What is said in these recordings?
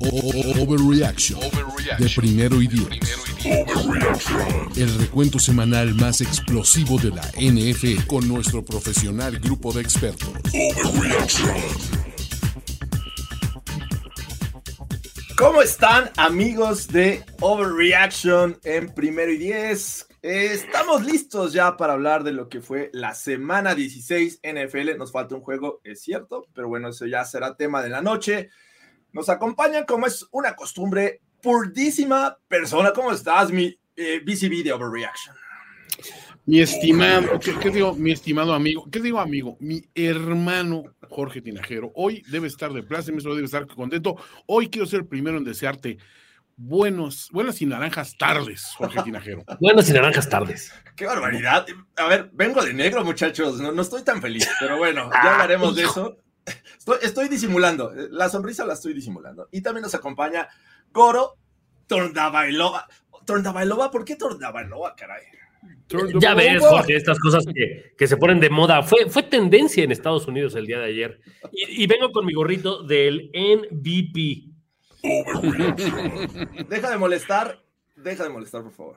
Overreaction de primero y diez. El recuento semanal más explosivo de la NFL con nuestro profesional grupo de expertos. ¿Cómo están amigos de Overreaction en primero y diez? Estamos listos ya para hablar de lo que fue la semana 16 NFL. Nos falta un juego, es cierto, pero bueno, eso ya será tema de la noche. Nos acompañan, como es una costumbre, purdísima persona. ¿Cómo estás, mi eh, BCB de Overreaction? Mi estimado, ¿qué, qué digo? Mi estimado amigo, ¿qué digo amigo? Mi hermano Jorge Tinajero, hoy debe estar de pláceme, hoy debe estar contento. Hoy quiero ser el primero en desearte buenos, buenas y naranjas tardes, Jorge Tinajero. Buenas y naranjas tardes. ¡Qué barbaridad! A ver, vengo de negro, muchachos. No, no estoy tan feliz, pero bueno, ya hablaremos de eso. Estoy, estoy disimulando. La sonrisa la estoy disimulando. Y también nos acompaña Goro Torndabailova. Torndabailova, ¿por qué Torndabailova, caray? Ya ves, Jorge, estas cosas que, que se ponen de moda. Fue, fue tendencia en Estados Unidos el día de ayer. Y, y vengo con mi gorrito del MVP. Deja de molestar. Deja de molestar, por favor.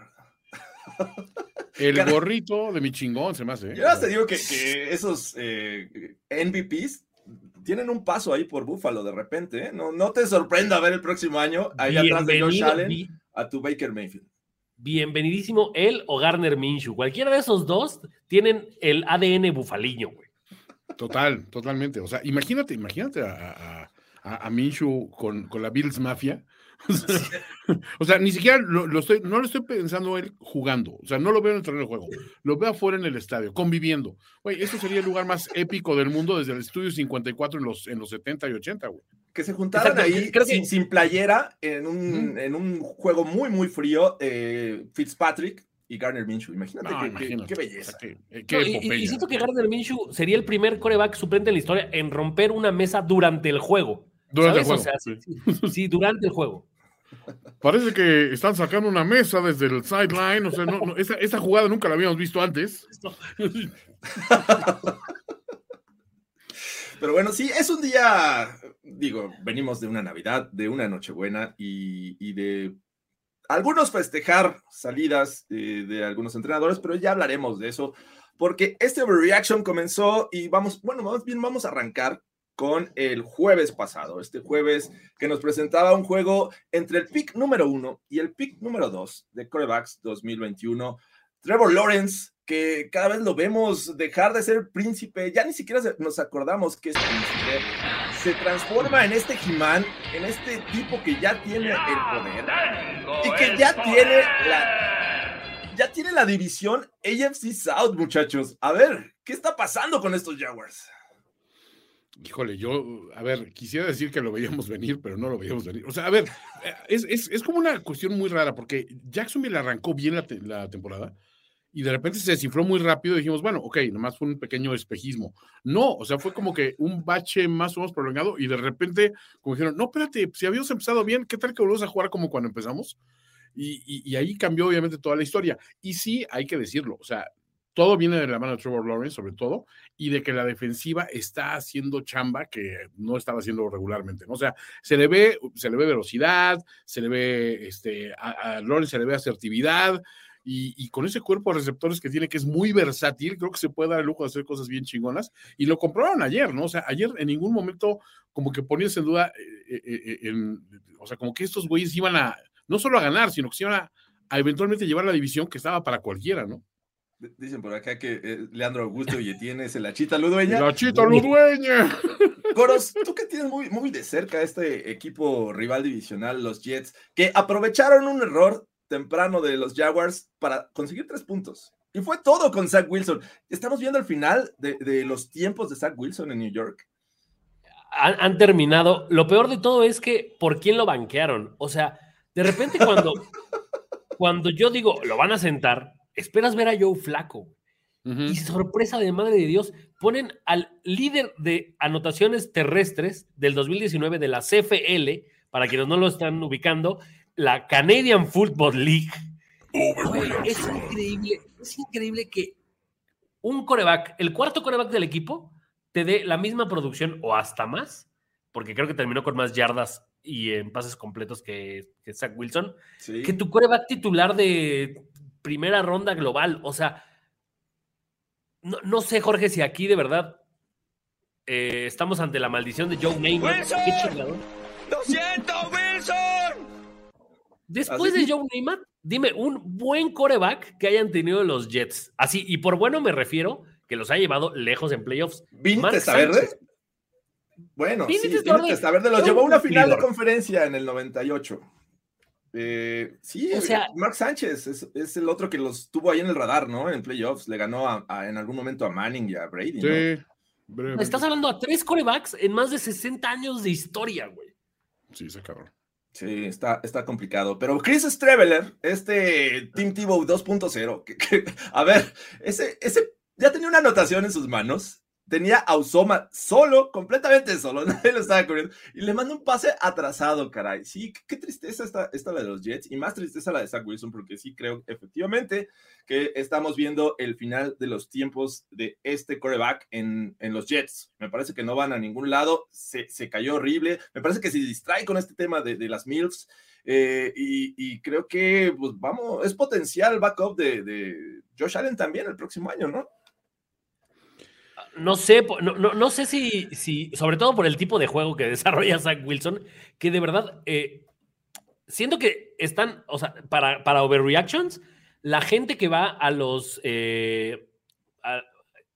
El gorrito de mi chingón se me hace. ¿eh? Yo ya te digo que, que esos eh, MVPs tienen un paso ahí por Búfalo de repente. ¿eh? No, no te sorprenda ver el próximo año ahí atrás de Josh Allen a tu Baker Mayfield. bienvenidísimo él o Garner Minshew. Cualquiera de esos dos tienen el ADN bufaliño, güey. Total, totalmente. O sea, imagínate, imagínate a, a, a, a Minshew con, con la Bills Mafia. O sea, ni siquiera lo, lo estoy, no lo estoy pensando él jugando. O sea, no lo veo en el terreno de juego. Lo veo afuera en el estadio, conviviendo. Güey, eso sería el lugar más épico del mundo desde el estudio 54 en los, en los 70 y 80, güey. Que se juntaran Exacto, ahí creo que- sin, sin playera en un, en un juego muy, muy frío. eh, Fitzpatrick y Garner Minshew. Imagínate, No, qué, qué- imagínate. qué belleza. O sea, qué- qué No, y- siento que Gardner Minshew sería el primer coreback suplente en la historia en romper una mesa durante el juego. Durante el ¿sabes? juego. O sea, sí, sí, durante el juego. Parece que están sacando una mesa desde el sideline. O sea, no, no, esa, esa jugada nunca la habíamos visto antes. Pero bueno, sí, es un día, digo, venimos de una Navidad, de una Nochebuena y, y de algunos festejar salidas eh, de algunos entrenadores, pero ya hablaremos de eso, porque este overreaction comenzó y vamos, bueno, más bien vamos a arrancar con el jueves pasado, este jueves que nos presentaba un juego entre el pick número uno y el pick número dos de Corebacks 2021. Trevor Lawrence, que cada vez lo vemos dejar de ser príncipe, ya ni siquiera nos acordamos que es príncipe, se transforma en este He-Man, en este tipo que ya tiene el poder y que ya tiene la, ya tiene la división AFC South, muchachos. A ver, ¿qué está pasando con estos Jaguars? Híjole, yo, a ver, quisiera decir que lo veíamos venir, pero no lo veíamos venir. O sea, a ver, eh, es, es- es como una cuestión muy rara, porque Jacksonville arrancó bien la, te- la temporada y de repente se descifró muy rápido y dijimos, bueno, ok, nomás fue un pequeño espejismo. No, o sea, fue como que un bache más o menos prolongado y de repente, como dijeron, no, espérate, si habíamos empezado bien, ¿qué tal que volvemos a jugar como cuando empezamos? Y- y ahí cambió obviamente toda la historia. Y sí, hay que decirlo, o sea, todo viene de la mano de Trevor Lawrence, sobre todo, y de que la defensiva está haciendo chamba que no estaba haciendo regularmente. ¿no? O sea, se le ve, se le ve velocidad, se le ve, este, a, Lawrence se le ve asertividad, y, con ese cuerpo de receptores que tiene, que es muy versátil, creo que se puede dar el lujo de hacer cosas bien chingonas, y lo comprobaron ayer, ¿no? O sea, ayer en ningún momento como que ponías en duda, eh, eh, eh, o sea, como que estos güeyes iban a, no solo a ganar, sino que se iban a, a eventualmente llevar la división que estaba para cualquiera, ¿no? Dicen por acá que eh, Leandro Augusto y Etienne es el Achita Ludueña. La chita ludueña. Coros, tú que tienes muy, muy de cerca este equipo rival divisional, los Jets, que aprovecharon un error temprano de los Jaguars para conseguir tres puntos. Y fue todo con Zach Wilson. Estamos viendo el final de, de los tiempos de Zach Wilson en New York. han, han terminado. Lo peor de todo es que por quién lo banquearon. O sea, de repente cuando, cuando yo digo, lo van a sentar, esperas ver a Joe Flaco. Ujú. Y sorpresa de madre de Dios, ponen al líder de anotaciones terrestres del 2019 de la CFL, para quienes no lo están ubicando, la Canadian Football League. Güey, es increíble, es increíble que un coreback, el cuarto coreback del equipo, te dé la misma producción o hasta más, porque creo que terminó con más yardas y en pases completos que, que Zach Wilson, Sí. que tu coreback titular de primera ronda global. O sea, no, no sé, Jorge, si aquí de verdad eh, estamos ante la maldición de Joe Neymar. ¡Wilson! ¡Lo siento, Wilson! Después ¿Así? de Joe Neymar, dime un buen coreback que hayan tenido los Jets. Así, y por bueno me refiero que los ha llevado lejos en playoffs. ¿Vini Mark Testaverde? Sánchez. Bueno, Vini sí, Testaverde los llevó a un una final de conferencia en el 98. Eh, sí, O sea- Mark Sánchez es, es el otro que los tuvo ahí en el radar, ¿no? En playoffs. Le ganó a- a- en algún momento a Manning y a Brady. ¿no? Sí. brevemente. Estás hablando a tres corebacks en más de 60 años de historia, güey. Sí, ese cabrón. Sí, está, está complicado. Pero Chris Streveler, este Team Tebow 2.0, que, que- a ver, ese, ese ya tenía una anotación en sus manos. Tenía a Usoma solo, completamente solo, nadie lo estaba cubriendo. Y le manda un pase atrasado, caray. Sí, qué, tristeza esta, esta la de los Jets. Y más tristeza la de Zach Wilson, porque sí creo efectivamente que estamos viendo el final de los tiempos de este coreback en, en los Jets. Me parece que no van a ningún lado. Se, se cayó horrible. Me parece que se distrae con este tema de, de las MILFs. eh, y, creo que, pues vamos, es potencial backup de, de Josh Allen también el próximo año, ¿no? No sé, no, no, no sé si, si, sobre todo por el tipo de juego que desarrolla Zach Wilson, que de verdad, eh, siento que están, o sea, para, para overreactions, la gente que va a los, eh,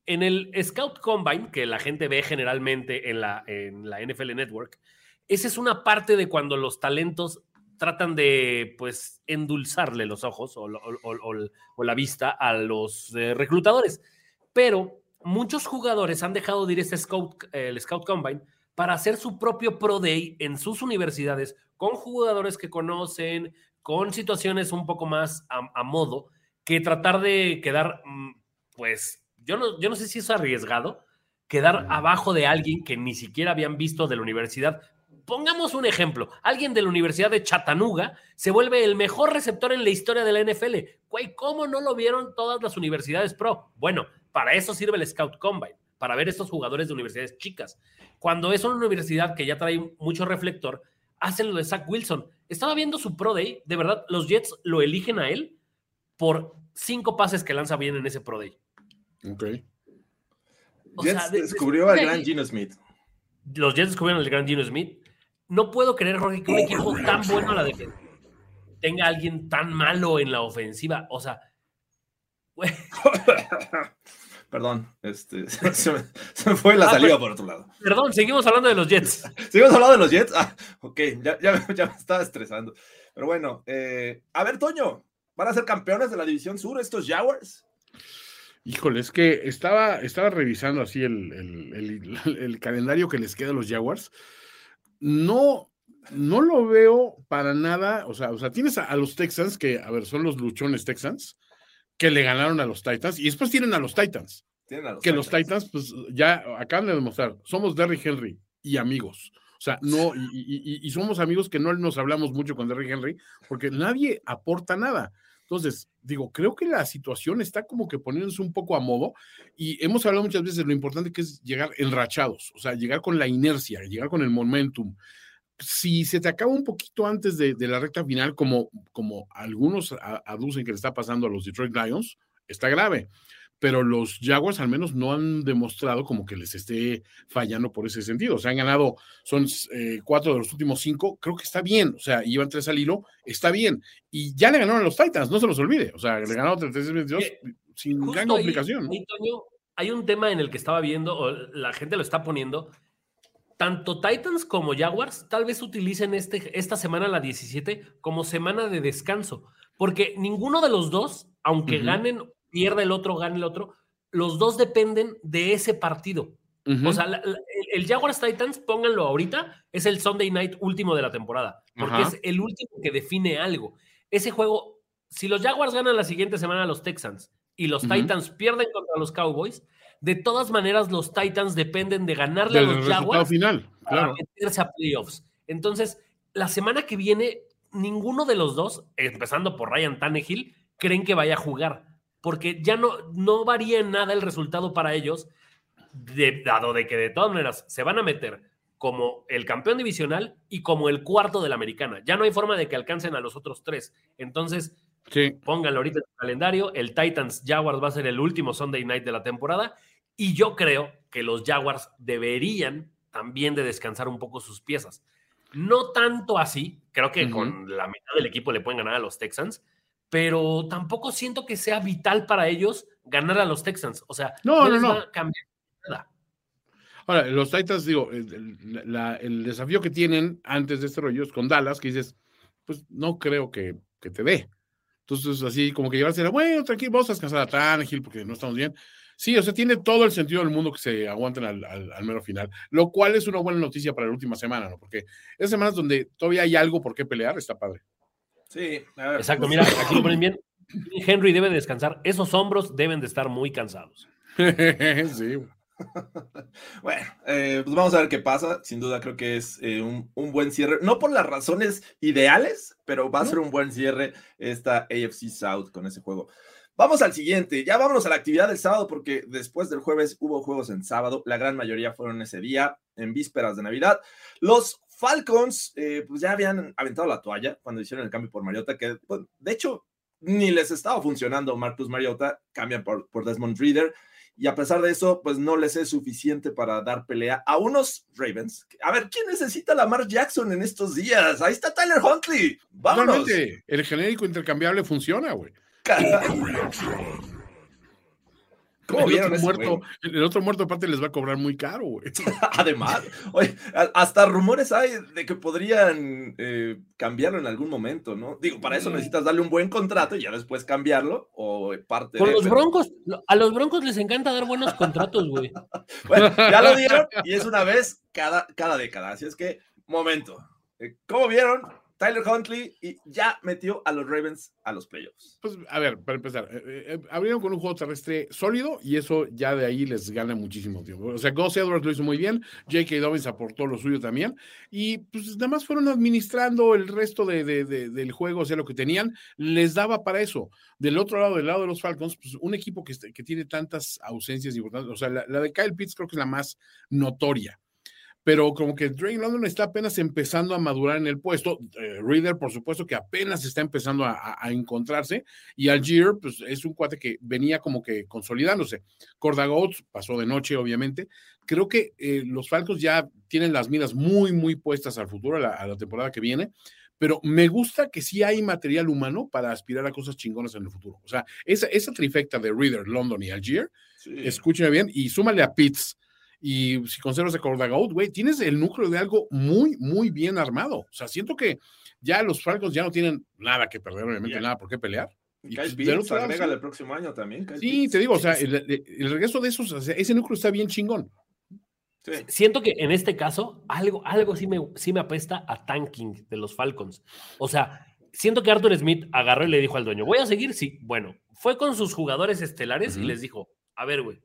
en el Scout Combine, que la gente ve generalmente en la, en la NFL Network, esa es una parte de cuando los talentos tratan de, pues, endulzarle los ojos o la vista a los eh, reclutadores. Pero muchos jugadores han dejado de ir a este scout, el Scout Combine para hacer su propio Pro Day en sus universidades con jugadores que conocen, con situaciones un poco más a, a modo, que tratar de quedar, mm, pues, yo no, yo no sé si es arriesgado, quedar abajo de alguien que ni siquiera habían visto de la universidad. Pongamos un ejemplo, alguien de la Universidad de Chattanooga se vuelve el mejor receptor en la historia de la NFL. Güey, ¿cómo no lo vieron todas las universidades pro? Bueno, para eso sirve el Scout Combine, para ver estos jugadores de universidades chicas. Cuando es una universidad que ya trae mucho reflector, hacen lo de Zach Wilson. Estaba viendo su Pro Day, de verdad, los Jets lo eligen a él por cinco pases que lanza bien en ese Pro Day. Ok. O Jets sea, de- descubrió al gran Gino Smith. Los Jets descubrieron al gran Gino Smith. No puedo creer, Jorge, que un equipo tan bueno a la defensa tenga a alguien tan malo en la ofensiva. O sea, güey, Perdón, este, se, me, se me fue la Ah, salida pero- por otro lado. perdón, seguimos hablando de los Jets. ¿Seguimos hablando de los Jets? Ah, ok, ya, ya, ya me estaba estresando. Pero bueno, eh, a ver, Toño, ¿van a ser campeones de la División Sur estos Jaguars? Híjole, es que estaba, estaba revisando así el, el- el- el calendario que les queda a los Jaguars. No, no lo veo para nada. O sea, o sea tienes a, a los Texans, que, a ver, son los luchones Texans, que le ganaron a los Titans, y después tienen a los Titans, Tienen a los que los Titans, pues ya acaban de demostrar, somos Derrick Henry y amigos. O sea, no, y, y- y- y somos amigos que no nos hablamos mucho con Derrick Henry, porque nadie aporta nada. Entonces, digo, creo que la situación está como que poniéndose un poco a modo y hemos hablado muchas veces de lo importante que es llegar enrachados, o sea, llegar con la inercia, llegar con el momentum. Si se te acaba un poquito antes de, de la recta final, como, como algunos a- aducen que le está pasando a los Detroit Lions, está grave. Pero los Jaguars al menos no han demostrado como que les esté fallando por ese sentido. O sea, han ganado, son eh, cuatro de los últimos cinco, creo que está bien. O sea, iban tres al hilo, está bien. Y ya le ganaron a los Titans, no se los olvide. O sea, le ganaron 36-22 Eh, sin Justo gran complicación. ¿no? ahí, Toño, hay un tema en el que estaba viendo, o la gente lo está poniendo. Tanto Titans como Jaguars tal vez utilicen este, esta semana, la 17, como semana de descanso. Porque ninguno de los dos, aunque ganen, pierda el otro, gane el otro, los dos dependen de ese partido. O sea, la- la- el, el Jaguars Titans, pónganlo ahorita, es el Sunday night último de la temporada, porque es el último que define algo. Ese juego, si los Jaguars ganan la siguiente semana a los Texans y los. Titans pierden contra los Cowboys, de todas maneras los Titans dependen de ganarle a los Jaguars final, para claro. meterse a playoffs. Entonces, la semana que viene, ninguno de los dos, empezando por Ryan Tannehill, creen que vaya a jugar, porque ya no, no varía en nada el resultado para ellos, de- dado de que de todas maneras se van a meter como el campeón divisional y como el cuarto de la americana. Ya no hay forma de que alcancen a los otros tres. Entonces, Sí. pónganlo ahorita en su calendario. El Titans Jaguars va a ser el último Sunday night de la temporada. Y yo creo que los Jaguars deberían también de descansar un poco sus piezas. No tanto así, creo que Ujú. con la mitad del equipo le pueden ganar a los Texans, pero tampoco siento que sea vital para ellos ganar a los Texans. O sea, No, no, no. va a cambiar nada. Ahora, los Titans, digo, el, el- la- el desafío que tienen antes de este rollo es con Dallas, que dices, pues no creo que, que te dé. Entonces, así como que llevarse, bueno, tranquilo, vamos a descansar a Tannehill porque no estamos bien. Sí, o sea, tiene todo el sentido del mundo que se aguanten al, al, al mero final, lo cual es una buena noticia para la última semana, ¿no? Porque esas semanas donde todavía hay algo por qué pelear, está padre. Sí, a ver, Exacto, mira, aquí lo ponen bien. Henry debe descansar. Esos hombros deben de estar muy cansados. sí. Bueno, eh, pues vamos a ver qué pasa. Sin duda creo que es eh, un, un buen cierre. No por las razones ideales, pero va a ser un buen cierre esta AFC South con ese juego. Vamos al siguiente. Ya vámonos a la actividad del sábado porque después del jueves hubo juegos en sábado. La gran mayoría fueron ese día, en vísperas de Navidad. Los Falcons, eh, pues ya habían aventado la toalla cuando hicieron el cambio por Mariota, que de hecho ni les estaba funcionando Marcus Mariota, cambian por, Desmond Reader y a pesar de eso, pues no les es suficiente para dar pelea a unos Ravens. A ver, ¿quién necesita a Lamar Jackson en estos días? Ahí está Tyler Huntley. Vámonos. El genérico intercambiable funciona, güey. ¿Cómo El vieron otro, ese muerto, el otro muerto aparte les va a cobrar muy caro, güey. Además, oye, hasta rumores hay de que podrían eh, cambiarlo en algún momento, ¿no? Digo, para Mm. eso necesitas darle un buen contrato y ya después cambiarlo o parte Con de, los pero- Broncos, a los Broncos les encanta dar buenos contratos, güey. Bueno, ya lo dieron y es una vez cada, cada década. Así es que, momento. Eh, ¿Cómo vieron? Tyler Huntley y ya metió a los Ravens a los playoffs. Pues, a ver, para empezar, eh, eh, abrieron con un juego terrestre sólido y eso ya de ahí les gana muchísimo tiempo. O sea, Gus Edwards lo hizo muy bien, J.K. Dobbins aportó lo suyo también y pues nada más fueron administrando el resto de, de- de- del juego, o sea, lo que tenían les daba para eso. Del otro lado, del lado de los Falcons, pues un equipo que, este- que tiene tantas ausencias importantes, o sea, la de Kyle Pitts creo que es la más notoria. Pero como que Drake London está apenas empezando a madurar en el puesto. eh, Reader, por supuesto, que apenas está empezando a, encontrarse. Y Algier, pues es un cuate que venía como que consolidándose. Cordagots pasó de noche, obviamente. Creo que eh, los Falcons ya tienen las miras muy, muy puestas al futuro, a la, a la temporada que viene. Pero me gusta que sí hay material humano para aspirar a cosas chingonas en el futuro. O sea, esa, esa trifecta de Reader, London y Algier, Sí. escúchame bien, y súmale a Pitts. Y si conservas a Cordagout, güey, tienes el núcleo de algo muy, muy bien armado. O sea, siento que ya los Falcons ya no tienen nada que perder, obviamente, nada por qué pelear. Y Y Kyle del Pitts, sí. el próximo año también. Kyle Sí, Pitts. te digo, o sea, el, regreso de esos, o sea, ese núcleo está bien chingón. Sí. Siento que en este caso, algo, algo sí, me, sí me apesta a tanking de los Falcons. O sea, siento que Arthur Smith agarró y le dijo al dueño, ¿voy a seguir? Sí. Bueno, fue con sus jugadores estelares y Ujú. les dijo, a ver, güey,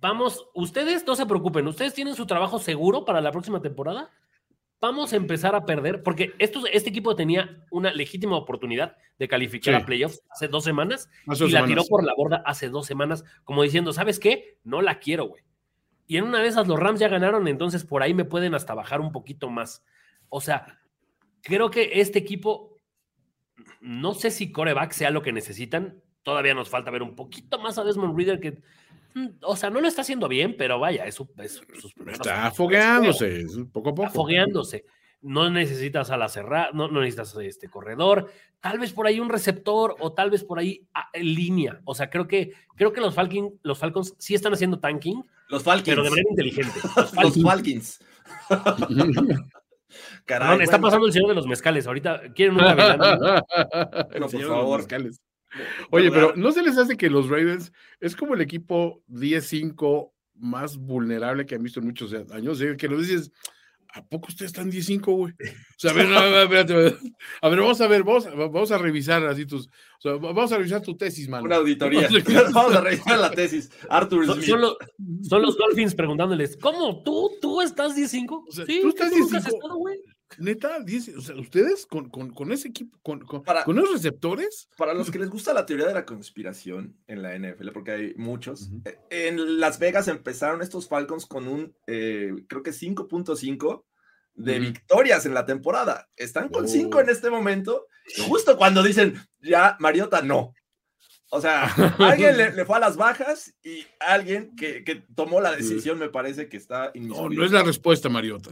vamos, ustedes no se preocupen, ustedes tienen su trabajo seguro para la próxima temporada. Vamos a empezar a perder, porque estos, este equipo tenía una legítima oportunidad de calificar Sí. a playoffs hace dos semanas Hace y la tiró por la borda hace dos semanas, como diciendo, ¿sabes qué? No la quiero, güey. Y en una de esas los Rams ya ganaron, entonces por ahí me pueden hasta bajar un poquito más. O sea, creo que este equipo, no sé si coreback sea lo que necesitan. Todavía nos falta ver un poquito más a Desmond Reader que, o sea, no lo está haciendo bien, pero vaya, es, su- es sus primeros Está fogueándose, es poco a poco. Está fogueándose. No necesitas a la cerrada, no, no necesitas este corredor, tal vez por ahí un receptor o tal vez por ahí ah, en línea. O sea, creo que, creo que los, Falcon, los Falcons sí están haciendo tanking, Los Falcons. pero de manera inteligente. Los Los Falcons. Caray, Perdón, está bueno. pasando el señor de los mezcales. Ahorita quieren un gavilán? El por los favor. mezcales. Oye, pero ¿no se les hace que los Ravens es como el equipo 10-5 más vulnerable que han visto en muchos años, ¿eh? que lo dices, ¿a poco ustedes están 10-5, güey? O sea, a ver, no, a, ver, espérate, a ver, vamos a ver, vamos, vamos a revisar así tus, o sea, vamos a revisar tu tesis, mano. Una auditoría. vamos a revisar la tesis. Arthur Son, Smith. son los, son los Dolphins preguntándoles, ¿cómo? ¿Tú, tú estás 10-5? O sea, sí, tú estás nunca has 10-5. Neta, 10, o sea, ustedes con, con, con ese equipo, con, con, Para- con esos receptores, Para los que les gusta la teoría de la conspiración en la NFL, porque hay muchos, eh, en Las Vegas empezaron estos Falcons con un, eh, creo que 5.5 de Ujú. victorias en la temporada. Están con Oh. 5 en este momento, justo cuando dicen, ya, Mariota, no. O sea, alguien le, le fue a las bajas y alguien que, que tomó la decisión me parece que está no, inmiscuido. no es la respuesta, Mariota.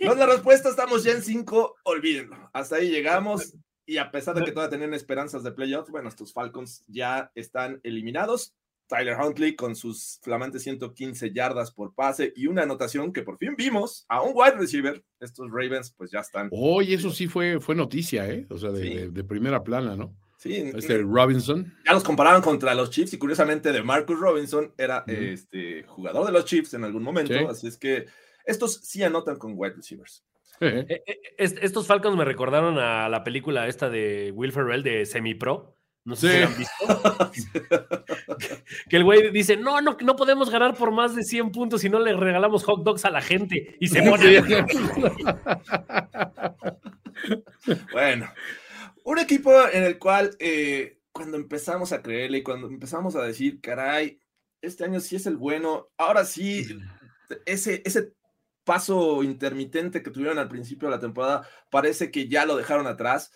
No es la respuesta, estamos ya en 5, olvídenlo. Hasta ahí llegamos y a pesar de que todavía tenían esperanzas de playoffs, bueno, estos Falcons ya están eliminados. Tyler Huntley con sus flamantes 115 yardas por pase y una anotación que por fin vimos a un wide receiver. Estos Ravens pues ya están. Hoy eso sí fue, fue noticia, ¿eh? O sea, de, Sí. de- de primera plana, ¿no? Sí, Este Robinson. ya los comparaban contra los Chiefs y curiosamente de Marcus Robinson era este jugador de los Chiefs en algún momento, Sí. así es que estos sí anotan con wide receivers. Eh, Eh, eh, est- estos Falcons me recordaron a la película esta de Will Ferrell de Semi-Pro. No sé si han visto. que el güey dice, no, no, no podemos ganar por más de 100 puntos si no le regalamos hot dogs a la gente. Y se pone... Bueno, un equipo en el cual eh, cuando empezamos a creerle y cuando empezamos a decir, caray, este año sí es el bueno, ahora sí, ese, ese paso intermitente que tuvieron al principio de la temporada parece que ya lo dejaron atrás.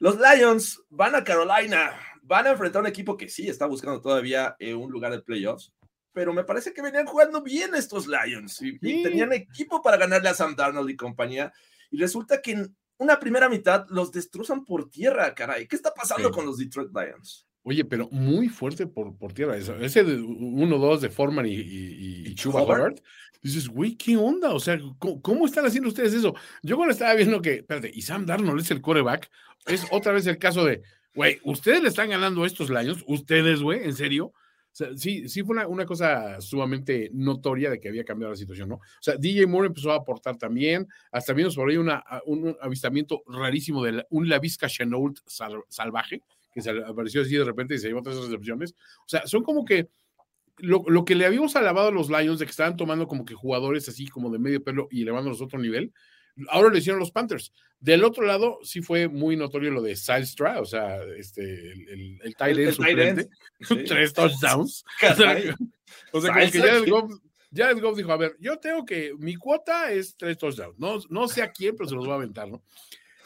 Los Lions van a Carolina, van a enfrentar a un equipo que sí está buscando todavía eh, un lugar de playoffs, pero me parece que venían jugando bien estos Lions y, y Sí. tenían equipo para ganarle a Sam Darnold y compañía. Y resulta que una primera mitad los destrozan por tierra, caray. ¿Qué está pasando Sí. con los Detroit Lions? Oye, pero muy fuerte por, por tierra. Ese 1-2 de Foreman y, y, Chuba. Hubbard. Dices, güey, ¿qué onda? O sea, ¿cómo, cómo están haciendo ustedes eso? Yo cuando estaba viendo que, espérate, y Sam Darnold es el coreback, es otra vez el caso de, güey, ustedes le están ganando a estos Lions, ustedes, güey, ¿en serio? Sea, sí, sí fue una, una cosa sumamente notoria de que había cambiado la situación, ¿no? O sea, DJ Moore empezó a aportar también, hasta vimos por ahí una, un avistamiento rarísimo de la- un Lavisca Chenault sal- salvaje, que se apareció así de repente y se llevó tres recepciones. O sea, son como que lo, lo que le habíamos alabado a los Lions de que estaban tomando como que jugadores así como de medio pelo y elevándolos a otro nivel, ahora lo hicieron los Panthers. Del otro lado, sí fue muy notorio lo de Silstra, o sea, este, el, el, el tight El- end el tight end, suplente, Sí. tres touchdowns. Caray. O sea, como que Jared sí. Goff, Jared Goff dijo, a ver, yo tengo que, mi cuota es tres touchdowns. No, no sé a quién, pero se los voy a aventar, ¿no?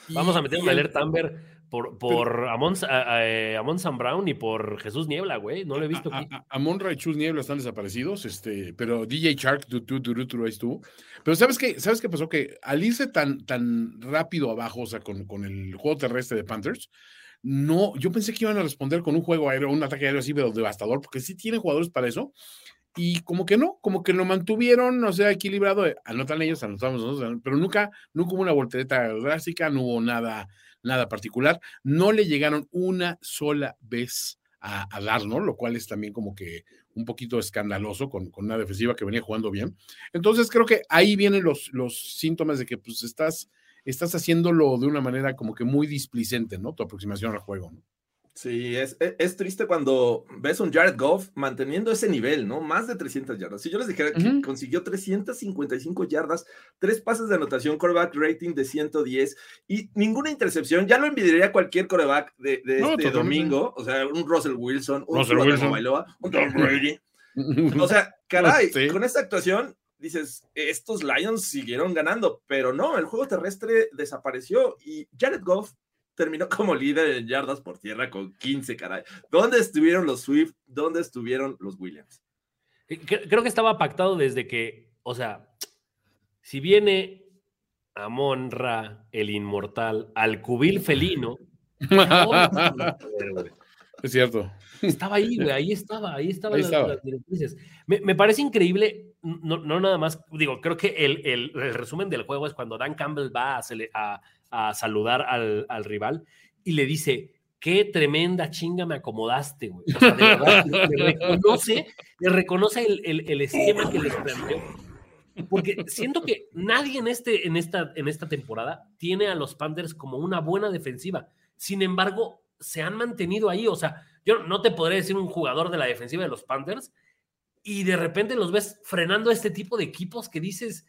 Vamos a meter y un el- alert Amber por, por Amon, a- a- eh, Amon Sam Brown y por Jesús Niebla, güey. No lo he visto A, aquí. a, a Monra y Chus Niebla están desaparecidos, este, pero DJ Shark, tu, tu, tu, tu, ahí estuvo. Pero ¿sabes qué? ¿Sabes qué pasó? Que al irse tan, tan rápido abajo, o sea, con, con el juego terrestre de Panthers, no, yo pensé que iban a responder con un juego aéreo, un ataque aéreo así, pero devastador, porque sí tienen jugadores para eso. Y como que no, como que lo mantuvieron, o sea, equilibrado. eh, Anotan ellos, anotamos nosotros, pero nunca, nunca hubo una voltereta drástica, no hubo nada, nada particular. No le llegaron una sola vez a, a dar, ¿no? Lo cual es también como que un poquito escandaloso con, con una defensiva que venía jugando bien. Entonces creo que ahí vienen los, los síntomas de que pues estás, estás haciéndolo de una manera como que muy displicente, ¿no? Tu aproximación al juego, ¿no? Sí, es, es, es triste cuando ves un Jared Goff manteniendo ese nivel, ¿no? Más de 300 yardas. Si yo les dijera que Ujú. consiguió 355 yardas, tres pases de anotación, coreback rating de 110 y ninguna intercepción, ya lo envidiaría cualquier coreback de, de No, este domingo. O sea, un Russell Wilson, un Russell Wilson. Un Tom Brady. O sea, caray, Sí. con esta actuación dices, estos Lions siguieron ganando, pero no, el juego terrestre desapareció y Jared Goff terminó como líder en yardas por tierra con 15, caray. ¿Dónde estuvieron los Swift? ¿Dónde estuvieron los Williams? Cre- Creo que estaba pactado desde que, o sea, si viene Amon Ra, el inmortal, al cubil felino, es cierto. estaba ahí, güey, ahí estaba, ahí estaba. Ahí las- estaba. las directrices. Me, me parece increíble, no, no nada más, digo, creo que el, el- el resumen del juego es cuando Dan Campbell va a, cele- a- a saludar al, al rival y le dice, qué tremenda chinga me acomodaste, güey. O sea, de verdad, le reconoce reconoce el, el- el esquema que les planteó. Porque siento que nadie en, este, en, esta, en esta temporada tiene a los Panthers como una buena defensiva. Sin embargo, se han mantenido ahí. O sea, yo no te podré decir un jugador de la defensiva de los Panthers y de repente los ves frenando a este tipo de equipos que dices,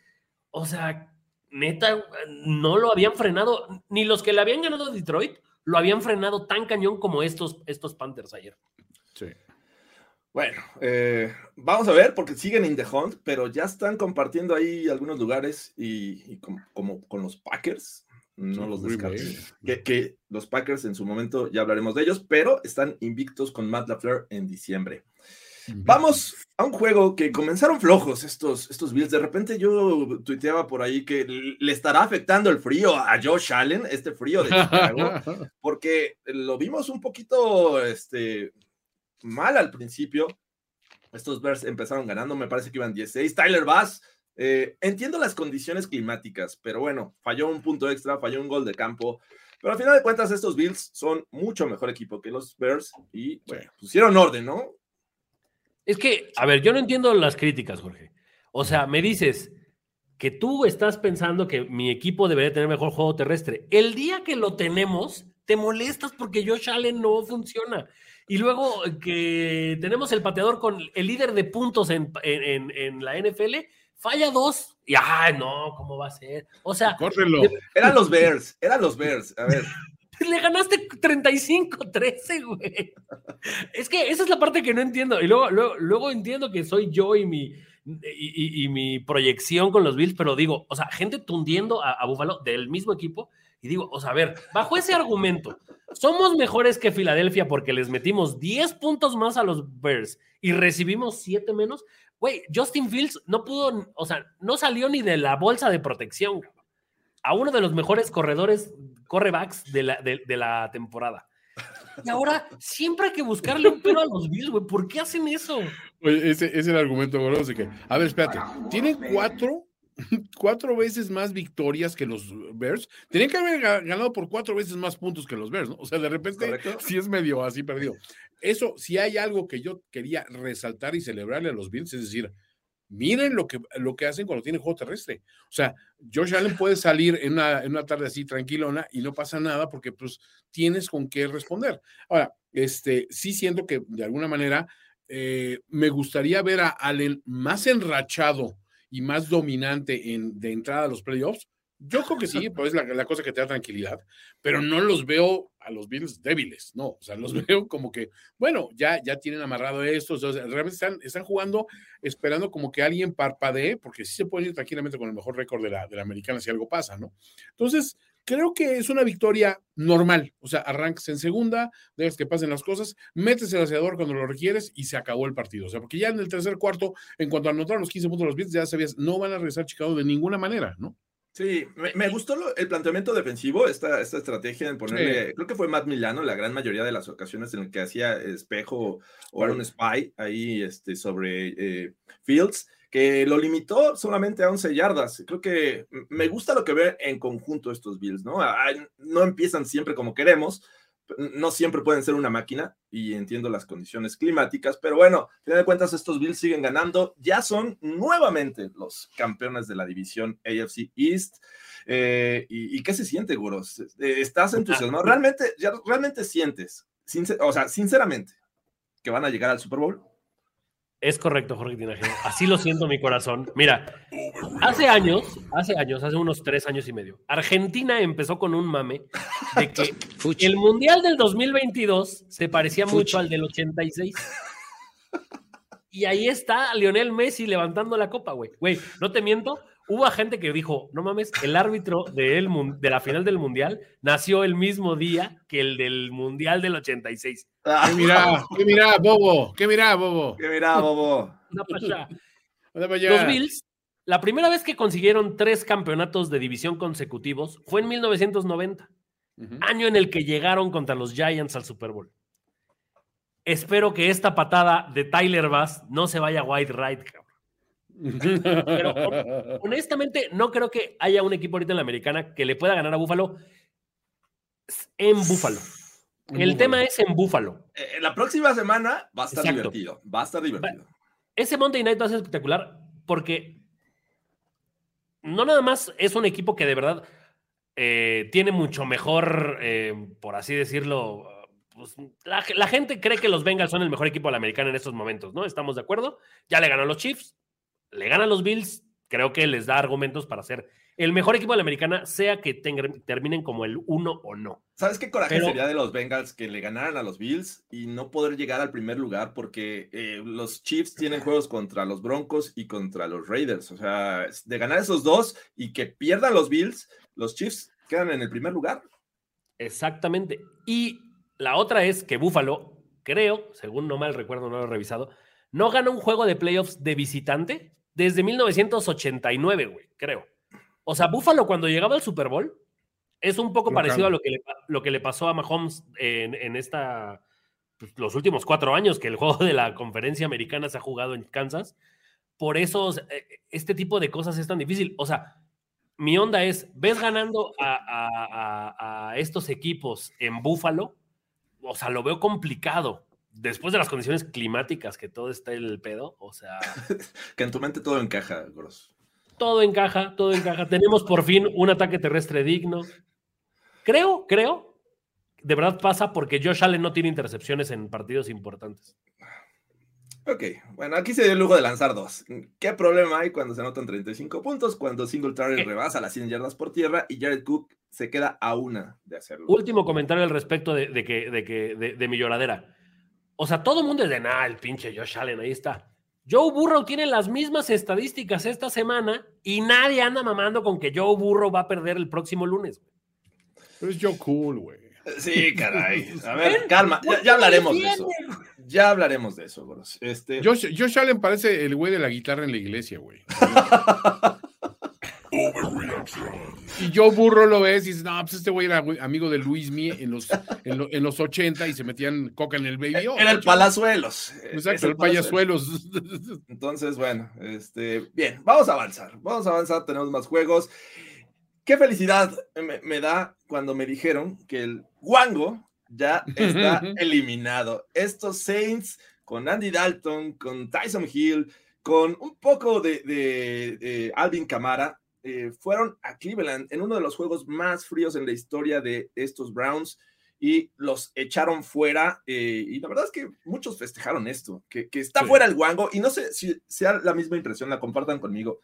o sea, neta, no lo habían frenado, ni los que le habían ganado a Detroit lo habían frenado tan cañón como estos, estos Panthers ayer. Sí. Bueno, eh, vamos a ver porque siguen in the hunt, pero ya están compartiendo ahí algunos lugares y, y com- como con los Packers, no Sí, los descartes. Que, que los Packers en su momento ya hablaremos de ellos, pero están invictos con Matt LaFleur en diciembre. Vamos a un juego que comenzaron flojos estos, estos Bills. De repente yo tuiteaba por ahí que le estará afectando el frío a Josh Allen, este frío de Chicago, porque lo vimos un poquito este, mal al principio. Estos Bears empezaron ganando, me parece que iban 16. Tyler Bass, eh, entiendo las condiciones climáticas, pero bueno, falló un punto extra, falló un gol de campo. Pero al final de cuentas, estos Bills son mucho mejor equipo que los Bears y bueno, pusieron orden, ¿no? Es que, a ver, yo no entiendo las críticas, Jorge. O sea, me dices que tú estás pensando que mi equipo debería tener mejor juego terrestre. El día que lo tenemos, te molestas porque Josh Allen no funciona. Y luego que tenemos el pateador con el líder de puntos en, en- en- en la NFL, falla dos. Y, ay, no, ¿cómo va a ser? O sea, Córrelo. Eran los Bears, eran los Bears. A ver, le ganaste 35-13, güey. Es que esa es la parte que no entiendo. Y luego, luego, entiendo que soy yo y mi, y, mi proyección con los Bills, pero digo, o sea, gente tundiendo a, a Buffalo del mismo equipo. Y digo, o sea, a ver, bajo ese argumento, somos mejores que Filadelfia porque les metimos 10 puntos más a los Bears y recibimos 7 menos. Güey, Justin Fields no pudo, o sea, no salió ni de la bolsa de protección a uno de los mejores corredores, correbacks de la, de, de la temporada. Y ahora siempre hay que buscarle un pero a los Bills, güey. ¿Por qué hacen eso? Oye, ese es el argumento goloso de que, a ver, espérate, tienen cuatro, cuatro veces más victorias que los Bears. Tenían que haber ga- ganado por cuatro veces más puntos que los Bears, ¿no? O sea, de repente Correcto. sí es medio así perdido. Eso, si hay algo que yo quería resaltar y celebrarle a los Bills, es decir, miren lo que, lo que hacen cuando tienen juego terrestre. O sea, Josh Allen puede salir en una, en una tarde así tranquilona y no pasa nada porque pues tienes con qué responder. Ahora, este, sí siento que de alguna manera eh, me gustaría ver a Allen más enrachado y más dominante en, de entrada a los playoffs. Yo creo que sí, pues es la, la cosa que te da tranquilidad, pero no los veo a los Bills débiles, no, o sea, los veo como que, bueno, ya, ya tienen amarrado esto, o sea, realmente están, están jugando esperando como que alguien parpadee, porque sí se pueden ir tranquilamente con el mejor récord de la, de la americana si algo pasa, ¿no? Entonces, creo que es una victoria normal, o sea, arrancas en segunda, dejas que pasen las cosas, metes el acelerador cuando lo requieres y se acabó el partido, o sea, porque ya en el tercer cuarto, en cuanto anotaron los 15 puntos de los Bills, ya sabías, no van a regresar a Chicago de ninguna manera, ¿no? Sí, me, me gustó lo- el planteamiento defensivo, esta, esta estrategia en ponerle, Sí. creo que fue Matt Milano la gran mayoría de las ocasiones en el que hacía espejo o era un spy ahí este, sobre eh, Fields, que lo limitó solamente a 11 yardas. Creo que m- me gusta lo que ve en conjunto estos Bills, ¿no? No empiezan siempre como queremos, no siempre pueden ser una máquina y entiendo las condiciones climáticas, pero bueno, a final de cuentas estos Bills siguen ganando, ya son nuevamente los campeones de la división AFC East. Eh, y, y qué se siente, Guros? Eh, ¿Estás entusiasmado? ¿Realmente, ya, realmente sientes, sincer- o sea, sinceramente, que van a llegar al Super Bowl? Es correcto, Jorge Tinajero. Así lo siento en mi corazón. Mira, hace años, hace años, hace unos tres años y medio, Argentina empezó con un mame de que el Mundial del 2022 se parecía mucho al del 86. Y ahí está Lionel Messi levantando la copa, güey. Güey, no te miento, hubo gente que dijo, no mames, el árbitro de, el mun- de la final del Mundial nació el mismo día que el del Mundial del 86. ¿Qué mira? ¿Qué mira, Bobo? ¿Qué mira, Bobo? Que mira, Bobo. Una pasada. Anda para allá. Los Bills, la primera vez que consiguieron tres campeonatos de división consecutivos fue en 1990, Ujú. año en el que llegaron contra los Giants al Super Bowl. Espero que esta patada de Tyler Bass no se vaya white right. Pero honestamente, no creo que haya un equipo ahorita en la americana que le pueda ganar a Búfalo en Búfalo. En El Búfalo. tema es en Búfalo. Eh, la próxima semana va a estar Exacto. divertido, va a estar divertido. ese Monday Night va a ser espectacular porque no nada más es un equipo que de verdad eh, tiene mucho mejor, eh, por así decirlo, pues, la, la gente cree que los Bengals son el mejor equipo de la americana en estos momentos, ¿no? ¿Estamos de acuerdo? Ya le ganó a los Chiefs, le ganan los Bills, creo que les da argumentos para ser el mejor equipo de la americana, sea que ten- terminen como el uno o no. ¿Sabes qué coraje Pero- sería de los Bengals que le ganaran a los Bills y no poder llegar al primer lugar? Porque eh, los Chiefs tienen juegos contra los Broncos y contra los Raiders. O sea, de ganar esos dos y que pierdan los Bills, los Chiefs quedan en el primer lugar. Exactamente. Y la otra es que Buffalo, creo, según no mal recuerdo, no lo he revisado, no gana un juego de playoffs de visitante desde 1989, güey, creo. O sea, Buffalo cuando llegaba al Super Bowl es un poco parecido a lo que le, lo que le pasó a Mahomes en, en esta, pues, los últimos cuatro años que el juego de la conferencia americana se ha jugado en Kansas. Por eso eh, este tipo de cosas es tan difícil. O sea, mi onda es, ves ganando a, a- a- a estos equipos en Búfalo, o sea, lo veo complicado. Después de las condiciones climáticas que todo está en el pedo, o sea, Que en tu mente todo encaja, Gross. todo encaja, todo encaja. Tenemos por fin un ataque terrestre digno. Creo, creo, de verdad pasa porque Josh Allen no tiene intercepciones en partidos importantes. Ok, bueno, aquí se dio el lujo de lanzar dos. ¿Qué problema hay cuando se anotan 35 puntos? Cuando Singletary ¿Qué? rebasa las 100 yardas por tierra y Jared Cook se queda a una de hacerlo. Último comentario al respecto de, de que, de, que, de, de mi lloradera. O sea, todo el mundo es de nada, el pinche Josh Allen, ahí está. Joe Burrow tiene las mismas estadísticas esta semana y nadie anda mamando con que Joe Burrow va a perder el próximo lunes. Pero es Joe Cool, güey. Sí, caray. A ver, calma, ya, ya hablaremos de eso. Ya hablaremos de eso, Gross. Este, Josh, Josh Allen parece el güey de la guitarra en la iglesia, güey. y Joe Burro lo ves y dices, no, pues este güey era amigo de Luis Mie en los, en, lo- en los 80 y se metían coca en el baby. Oh, era el. Palazuelos. Exacto, el payasuelos. Entonces, bueno, este, bien, vamos a avanzar, vamos a avanzar, tenemos más juegos. Qué felicidad me, me da cuando me dijeron que el Wango ya está eliminado. Estos Saints con Andy Dalton, con Tyson Hill, con un poco de, de- de Alvin Kamara, eh, fueron a Cleveland en uno de los juegos más fríos en la historia de estos Browns y los echaron fuera. eh, y la verdad es que muchos festejaron esto, que, que está Sí. fuera el Wango. Y no sé si sea la misma impresión, la compartan conmigo.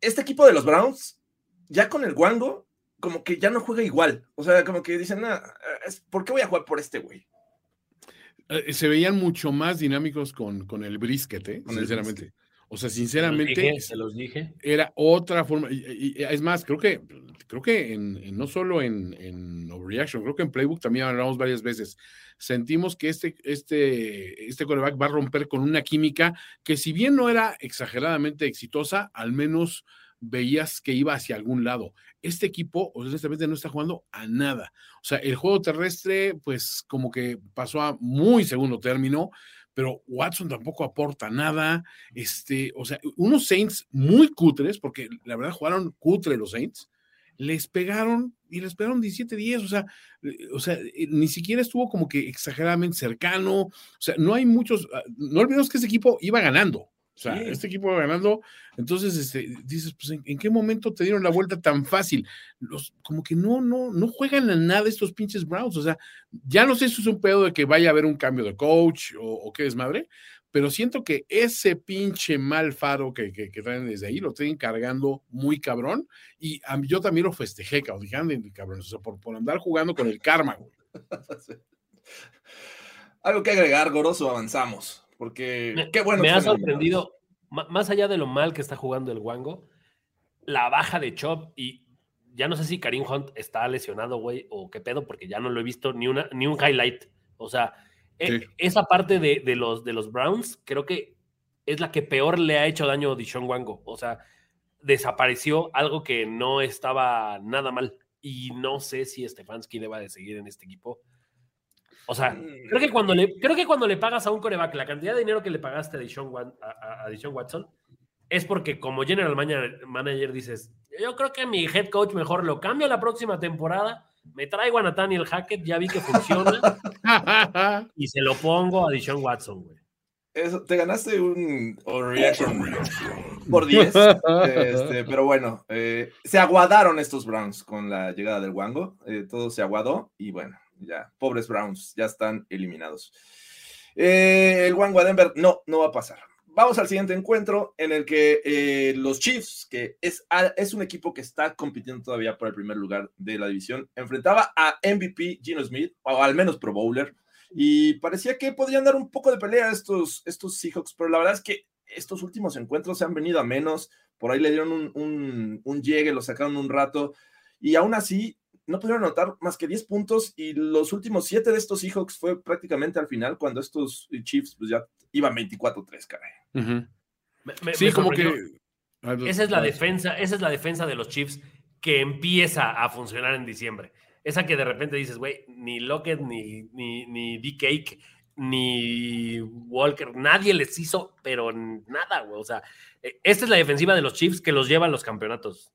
Este equipo de los Browns, ya con el Wango, como que ya no juega igual. O sea, como que dicen, "Ah, es- ¿por qué voy a jugar por este güey? Eh, se veían mucho más dinámicos con, con el brisket, ¿eh? Con el sinceramente. O sea, Se los sinceramente, dije, se los dije. era otra forma. Y, y- y es más, creo que, creo que en, en- no solo en, en Overreaction, creo que en Playbook también hablamos varias veces. Sentimos que este, este, este quarterback va a romper con una química que, si bien no era exageradamente exitosa, al menos veías que iba hacia algún lado. Este equipo, honestamente, no está jugando a nada. O sea, el juego terrestre, pues, como que pasó a muy segundo término pero Watson tampoco aporta nada. Este, o sea, unos Saints muy cutres, porque la verdad jugaron cutre los Saints, les pegaron y les pegaron 17-10, o sea, eh, o sea, eh, ni siquiera estuvo como que exageradamente cercano, o sea, no hay muchos, ah, no olvidemos que este equipo iba ganando. O sea, Sí. este equipo iba ganando, entonces este, dices, pues, ¿en, en qué momento te dieron la vuelta tan fácil? Los, como que no, no, no juegan a nada estos pinches Browns, o sea, ya no sé si es un pedo de que vaya a haber un cambio de coach o, o qué desmadre, pero siento que ese pinche mal faro que, que, que traen desde ahí lo tienen cargando muy cabrón. Y a mí- yo también lo festejé, cabrón, dije, "Anden, cabrones", o sea, por, por andar jugando con el karma, güey. Algo que agregar, Goroso, avanzamos. Porque Me, qué bueno. me que ha sorprendido, más allá de lo mal que está jugando el Wango, la baja de Chop y ya no sé si Karim Hunt está lesionado, güey, o qué pedo, porque ya no lo he visto ni, una, ni un highlight. O sea, e- Sí. esa parte de, de los, de los Browns creo que es la que peor le ha hecho daño a Dishon Wango. O sea, desapareció algo que no estaba nada mal. Y no sé si Stefanski deba de seguir en este equipo. O sea, creo que cuando le, creo que cuando le pagas a un coreback la cantidad de dinero que le pagaste a Deshaun, Wan- a, a- a Deshaun Watson, es porque como general manager, manager dices, yo creo que mi head coach mejor lo cambio la próxima temporada, me traigo a Nathaniel Hackett, ya vi que funciona, y se lo pongo a Deshaun Watson, güey. eso, te ganaste un overreaction por 10. este, pero bueno, eh, se aguadaron estos Browns con la llegada del Wango. eh, todo se aguadó y bueno, ya, pobres Browns, ya están eliminados. Eh, el Wango a Denver, no, no va a pasar. Vamos al siguiente encuentro en el que eh, los Chiefs, que es, a- es un equipo que está compitiendo todavía por el primer lugar de la división, enfrentaba a MVP Gino Smith, o al menos Pro Bowler, y parecía que podrían dar un poco de pelea a estos, estos Seahawks, pero la verdad es que estos últimos encuentros se han venido a menos, por ahí le dieron un, un, un llegue, lo sacaron un rato, y aún así no pudieron anotar más que 10 puntos, y los últimos 7 de estos Seahawks fue prácticamente al final, cuando estos Chiefs pues ya iban 24-3, caray. Ujú. Me- me- Sí, me como que. Ah, Esa es la ah, defensa, esa es la defensa de los Chiefs que empieza a funcionar en diciembre. Esa que de repente dices, güey, ni Lockett, ni, ni, ni D-Cake, ni Walker, nadie les hizo, pero nada, güey. O sea, eh, esta es la defensiva de los Chiefs que los lleva a los campeonatos.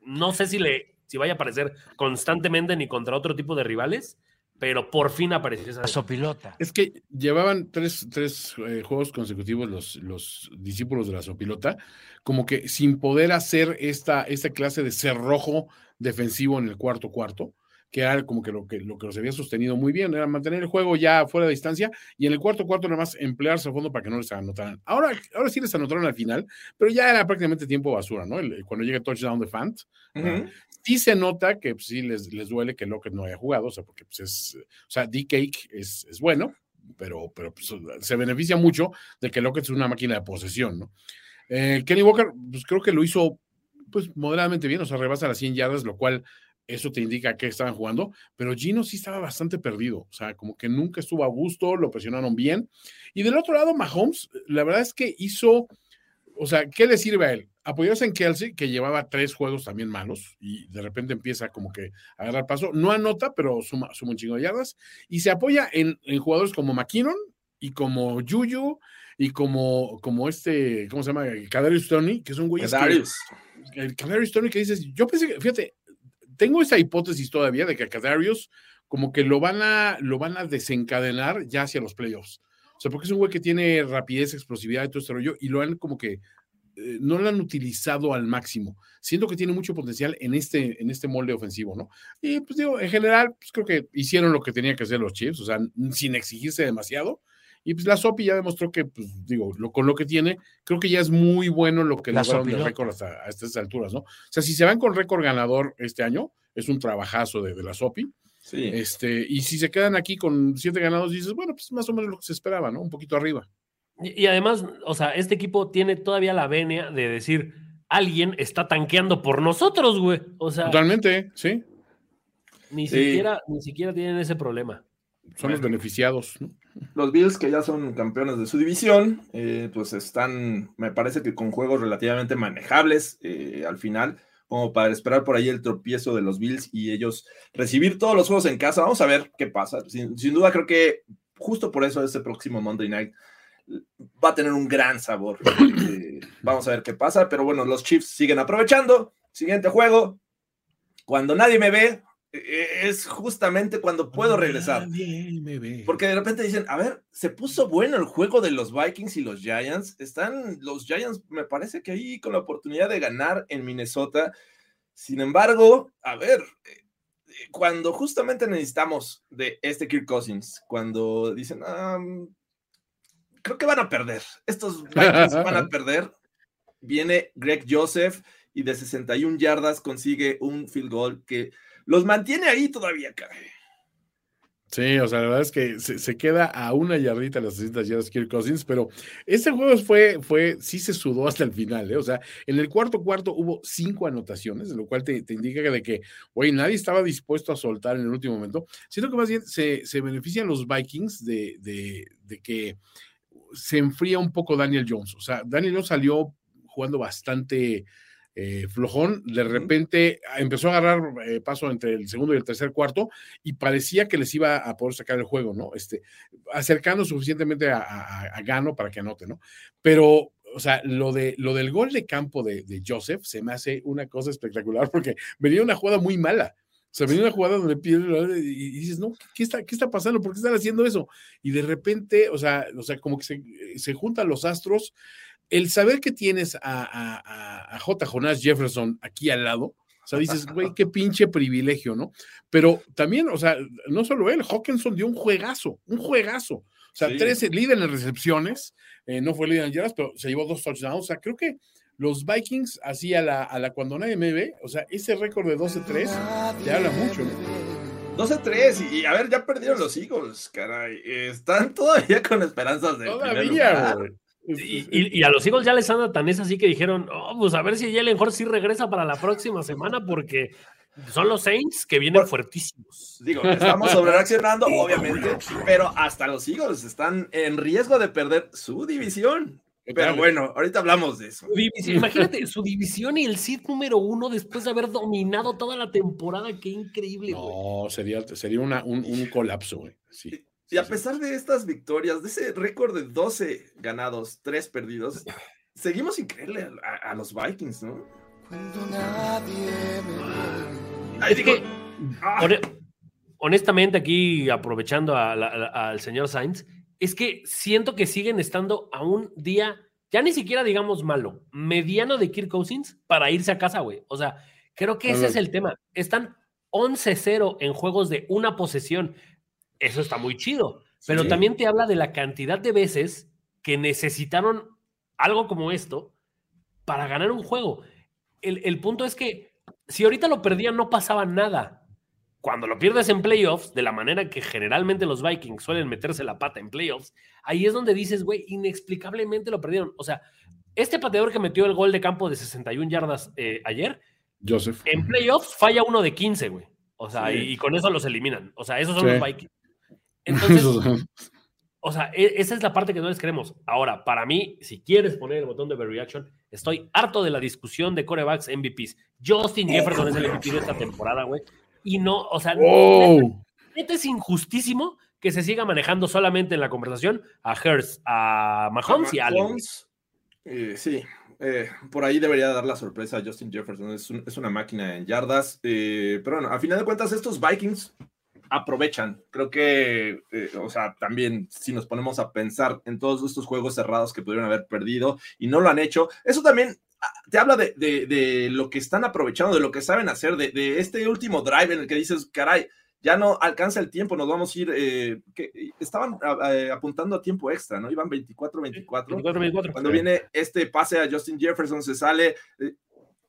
No sé si le si vaya a aparecer constantemente ni contra otro tipo de rivales, pero por fin apareció esa. Sopilota. Es que llevaban tres, tres eh, juegos consecutivos los, los discípulos de la Sopilota, como que sin poder hacer esta, esta clase de cerrojo defensivo en el cuarto cuarto, que era como que lo que, lo que los había sostenido muy bien, era mantener el juego ya fuera de distancia y en el cuarto cuarto nada más emplearse a fondo para que no les anotaran. Ahora, ahora sí les anotaron al final, pero ya era prácticamente tiempo basura, ¿no? El- cuando llega touchdown de Fant, Ujú. Sí se nota que pues, sí les, les duele que Lockett no haya jugado, o sea, porque pues es, o sea, D-Cake es, es bueno, pero, pero pues, se beneficia mucho de que Lockett es una máquina de posesión, ¿no? Eh, Kenny Walker, pues creo que lo hizo pues moderadamente bien, o sea, rebasa las 100 yardas, lo cual eso te indica que estaban jugando, pero Gino sí estaba bastante perdido, o sea, como que nunca estuvo a gusto, lo presionaron bien. Y del otro lado, Mahomes, la verdad es que hizo, o sea, ¿qué le sirve a él? Apoyarse en Kelsey, que llevaba tres juegos también malos, y de repente empieza como que a agarrar paso. No anota, pero suma, suma un chingo de yardas. Y se apoya en, en jugadores como McKinnon y como Juju y como, como este, ¿cómo se llama? Kadarius Tony, que güeyes que, Darius. el Kadarius Tony que dices, yo pensé que, fíjate, tengo esa hipótesis todavía de que a Kadarius como que lo van a, lo van a desencadenar ya hacia los playoffs. O sea, porque es un güey que tiene rapidez, explosividad y todo este rollo, y lo han como que eh, no lo han utilizado al máximo. Siento que tiene mucho potencial en este, en este molde ofensivo, ¿no? Y pues digo, en general, pues creo que hicieron lo que tenía que hacer los Chiefs, o sea, sin exigirse demasiado. Y pues la Sopi ya demostró que, pues digo, lo, con lo que tiene, creo que ya es muy bueno lo que lograron de récord hasta a estas alturas, ¿no? O sea, si se van con récord ganador este año, es un trabajazo de, de la Sopi. Sí. Este, y si se quedan aquí con siete ganados, dices, bueno, pues más o menos lo que se esperaba, ¿no? Un poquito arriba. Y, y además, o sea, este equipo tiene todavía la venia de decir, alguien está tanqueando por nosotros, güey. O sea, Totalmente, sí. ni, Sí. siquiera, ni siquiera tienen ese problema. Son los beneficiados, ¿no? Los Bills, que ya son campeones de su división, eh, pues están, me parece que con juegos relativamente manejables eh, al final, como para esperar por ahí el tropiezo de los Bills y ellos recibir todos los juegos en casa. Vamos a ver qué pasa. Sin, duda, creo que justo por eso este próximo Monday Night va a tener un gran sabor. Eh, vamos a ver qué pasa, pero bueno, los Chiefs siguen aprovechando. Siguiente juego. Cuando nadie me ve, es justamente cuando puedo regresar. Porque de repente dicen, a ver, se puso bueno el juego de los Vikings y los Giants. Están los Giants, me parece que ahí con la oportunidad de ganar en Minnesota. Sin embargo, a ver, eh, eh, cuando justamente necesitamos de este Kirk Cousins, cuando dicen, "Ah, creo que van a perder, estos Vikings van a perder, viene Greg Joseph y de 61 yardas consigue un field goal que los mantiene ahí todavía, caray. Sí, o sea, la verdad es que se, queda a una yardita las 600 yardas Kirk Cousins, pero este juego fue, fue, sí se sudó hasta el final, ¿eh? O sea, en el cuarto cuarto hubo cinco anotaciones, lo cual te, te indica de que, güey, nadie estaba dispuesto a soltar en el último momento. Siento que más bien se, se benefician los Vikings de, de que se enfría un poco Daniel Jones. O sea, Daniel Jones salió jugando bastante eh, flojón, de repente empezó a agarrar eh, paso entre el segundo y el tercer cuarto y parecía que les iba a poder sacar el juego, ¿no? Este, acercando suficientemente a, a, a Gano para que anote, ¿no? Pero, o sea, lo, de, lo del gol de campo de, de Joseph se me hace una cosa espectacular porque venía una jugada muy mala. O sea, venía una jugada donde pierde y dices, no, ¿qué está, ¿qué está pasando? ¿Por qué están haciendo eso? Y de repente, o sea, o sea como que se, se juntan los astros. El saber que tienes a, a, a J. Jonas Jefferson aquí al lado, o sea, dices, güey, qué pinche privilegio, ¿no? Pero también, o sea, no solo él, Hawkinson dio un juegazo, un juegazo. O sea, Sí. 13 líder en recepciones, eh, no fue líder en yardas, pero se llevó dos touchdowns. O sea, creo que los Vikings, así a la, a la cuando nadie me ve, o sea, ese récord de 12-3 te habla mucho, ¿no? 12-3 y, y a ver, ya perdieron los Eagles, caray. Están todavía con esperanzas de. Todavía, güey. Y, y- y a los Eagles ya les anda tan es así que dijeron, oh, pues a ver si Jalen Hurts sí regresa para la próxima semana porque son los Saints que vienen Bueno, fuertísimos. Digo, estamos sobre reaccionando, obviamente, pero hasta los Eagles están en riesgo de perder su división. Pero bueno, ahorita hablamos de eso. Imagínate, su división y el seed número uno después de haber dominado toda la temporada. Qué increíble, güey. No, sería, sería una, un, un colapso, güey. Sí. Y a pesar de estas victorias, de ese récord de 12 ganados, 3 perdidos, seguimos sin creerle a, a los Vikings, ¿no? Ay, digo, que, ah, hone- honestamente, aquí aprovechando a la- a la- al señor Sainz, es que siento que siguen estando a un día, ya ni siquiera digamos malo, mediano de Kirk Cousins para irse a casa, güey. O sea, creo que ese es el tema. Están 11-0 en juegos de una posesión. Eso está muy chido. Pero Sí. también te habla de la cantidad de veces que necesitaron algo como esto para ganar un juego. El, el punto es que si ahorita lo perdían no pasaba nada. Cuando lo pierdes en playoffs, de la manera que generalmente los Vikings suelen meterse la pata en playoffs, ahí es donde dices, güey, inexplicablemente lo perdieron. O sea, este pateador que metió el gol de campo de 61 yardas eh, ayer, Joseph. en playoffs falla uno de 15, güey. O sea, Sí. y, y con eso los eliminan. O sea, esos son Sí. los Vikings. Entonces, o sea, e- esa es la parte que no les queremos. Ahora, para mí, si quieres poner el botón de reaction, estoy harto de la discusión de corebacks MVPs. Justin Jefferson es el MVP de esta temporada, güey. Y no, o sea, ¡Oh! neta es injustísimo que se siga manejando solamente en la conversación a Hurst, a Mahomes y a Allen. eh, sí, eh, por ahí debería dar la sorpresa a Justin Jefferson. Es, un- es una máquina en yardas. eh, pero bueno, a final de cuentas, estos Vikings aprovechan. Creo que, eh, o sea, también si nos ponemos a pensar en todos estos juegos cerrados que pudieron haber perdido y no lo han hecho, eso también ah, te habla de, de- de lo que están aprovechando, de lo que saben hacer, de, de este último drive en el que dices, caray, ya no alcanza el tiempo, nos vamos a ir, eh, que estaban eh, apuntando a tiempo extra, ¿no? Iban 24-24. 24-24. Cuando viene este pase a Justin Jefferson, se sale eh,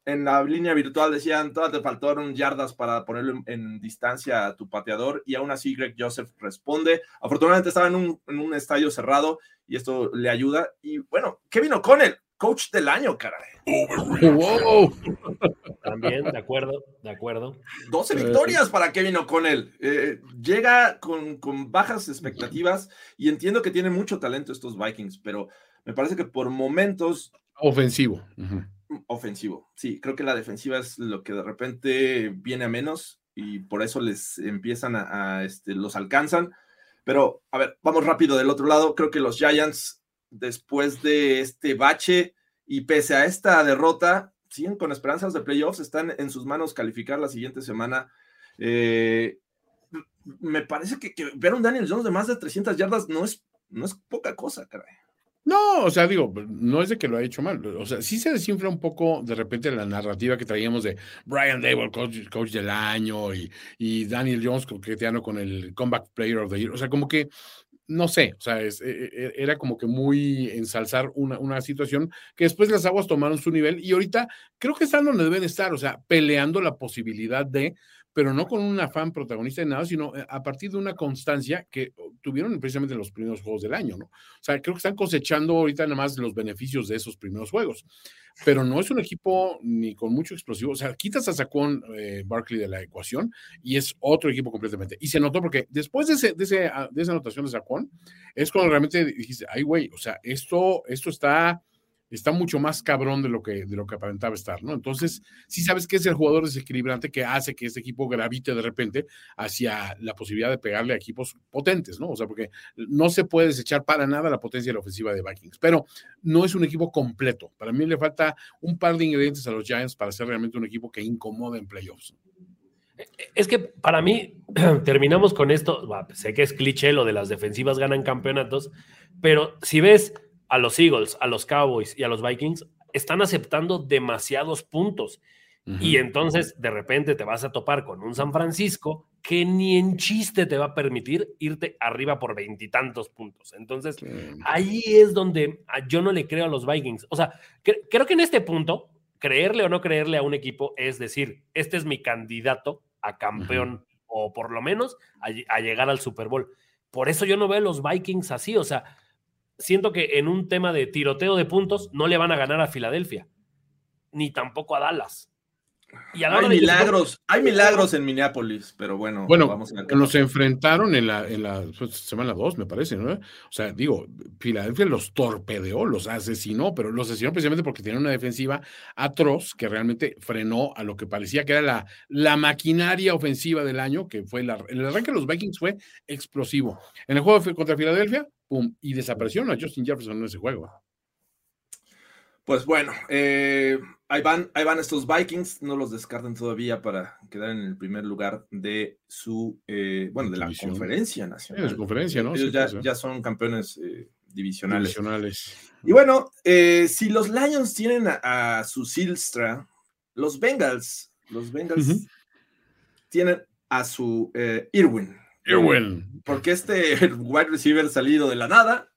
en la línea virtual, decían, todavía te faltaron yardas para ponerlo en, en distancia a tu pateador, y aún así Greg Joseph responde. Afortunadamente estaba en un, en un estadio cerrado y esto le ayuda. Y bueno, Kevin O'Connell, coach del año, caray. ¡Wow! También, de acuerdo, de acuerdo. 12 Eh, victorias para Kevin O'Connell. Eh, llega con, con bajas expectativas y entiendo que tiene mucho talento estos Vikings, pero me parece que por momentos Ofensivo. Ujú. Ofensivo. Sí, creo que la defensiva es lo que de repente viene a menos y por eso les empiezan a, este, los alcanzan. Pero, a ver, vamos rápido del otro lado. Creo que los Giants, después de este bache y pese a esta derrota, siguen con esperanzas de playoffs. Están en sus manos calificar la siguiente semana. Eh, me parece que, que ver un Daniel Jones de más de 300 yardas no es, no es poca cosa, caray. No, o sea, digo, no es de que lo haya hecho mal. O sea, sí se desinfla un poco de repente la narrativa que traíamos de Brian Dable, coach, coach del año, y, y Daniel Jones coqueteando con el Comeback Player of the Year. O sea, como que, no sé, o sea, es- e- e- era como que muy ensalzar una, una situación que después las aguas tomaron su nivel y ahorita creo que están donde deben estar, o sea, peleando la posibilidad de, pero no con un afán protagonista de nada, sino eh, a partir de una constancia que tuvieron precisamente en los primeros juegos del año, ¿no? O sea, creo que están cosechando ahorita nada más los beneficios de esos primeros juegos. Pero no es un equipo ni con mucho explosivo. O sea, quitas a Sacón eh, Barkley de la ecuación y es otro equipo completamente. Y se notó porque después de, ese, de, ese, ah, de esa anotación de Sacón, es cuando realmente dijiste, ay, güey, o sea, esto, esto está, está mucho más cabrón de lo, que, de lo que aparentaba estar, ¿no? Entonces, sí sabes que es el jugador desequilibrante que hace que este equipo gravite de repente hacia la posibilidad de pegarle a equipos potentes, ¿no? O sea, porque no se puede desechar para nada la potencia de la ofensiva de Vikings, pero no es un equipo completo. Para mí le falta un par de ingredientes a los Giants para ser realmente un equipo que incomoda en playoffs. Es que para mí, terminamos con esto. Sé que es cliché lo de las defensivas ganan campeonatos, pero si ves a los Eagles, a los Cowboys y a los Vikings, están aceptando demasiados puntos. Y entonces de repente te vas a topar con un San Francisco que ni en chiste te va a permitir irte arriba por veintitantos puntos. Entonces ahí es donde yo no le creo a los Vikings. O sea, cre- creo que en este punto, creerle o no creerle a un equipo es decir, este es mi candidato a campeón o por lo menos a, a llegar al Super Bowl. Por eso yo no veo a los Vikings así. O sea, siento que en un tema de tiroteo de puntos no le van a ganar a Filadelfia, ni tampoco a Dallas. Y a la Hay hora de- milagros, hay milagros en Minneapolis, pero bueno, Bueno, vamos a nos enfrentaron en la, en la pues, semana 2, me parece, ¿no? O sea, digo, Filadelfia los torpedeó, los asesinó, pero los asesinó precisamente porque tenían una defensiva atroz que realmente frenó a lo que parecía que era la, la maquinaria ofensiva del año, que fue la, el arranque de los Vikings fue explosivo. En el juego contra Filadelfia, pum, y desaparecieron a Justin Jefferson en ese juego. Pues bueno, eh, ahí, van, ahí van estos Vikings, no los descarten todavía para quedar en el primer lugar de su, eh, bueno, de la División. conferencia En nacional. conferencia, ¿no? Ellos Sí, ya, ya son campeones eh, divisionales. Divisionales. Y bueno, si los Lions tienen a, a su Silstra, los Bengals, los Bengals tienen a su Irwin. Irwin. Porque este wide receiver salido de la nada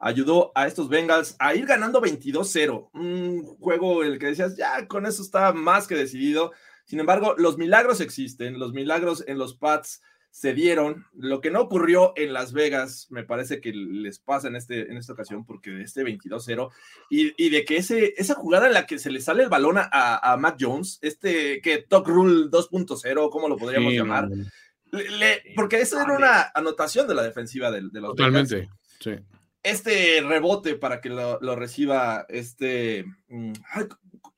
ayudó a estos Bengals a ir ganando 22-0. Un juego en el que decías, ya con eso está más que decidido. Sin embargo, los milagros existen, los milagros en los Pats se dieron. Lo que no ocurrió en Las Vegas, me parece que les pasa en, este, en esta ocasión, porque de este 22-0 y, y de que ese, esa jugada en la que se le sale el balón a, a Mac Jones, este que Talk Rule 2.0, ¿cómo lo podríamos Sí, llamar? Le- le- porque esa era una anotación de la defensiva de, de los Bengals. Totalmente. Sí. Este rebote para que lo, lo reciba este mm,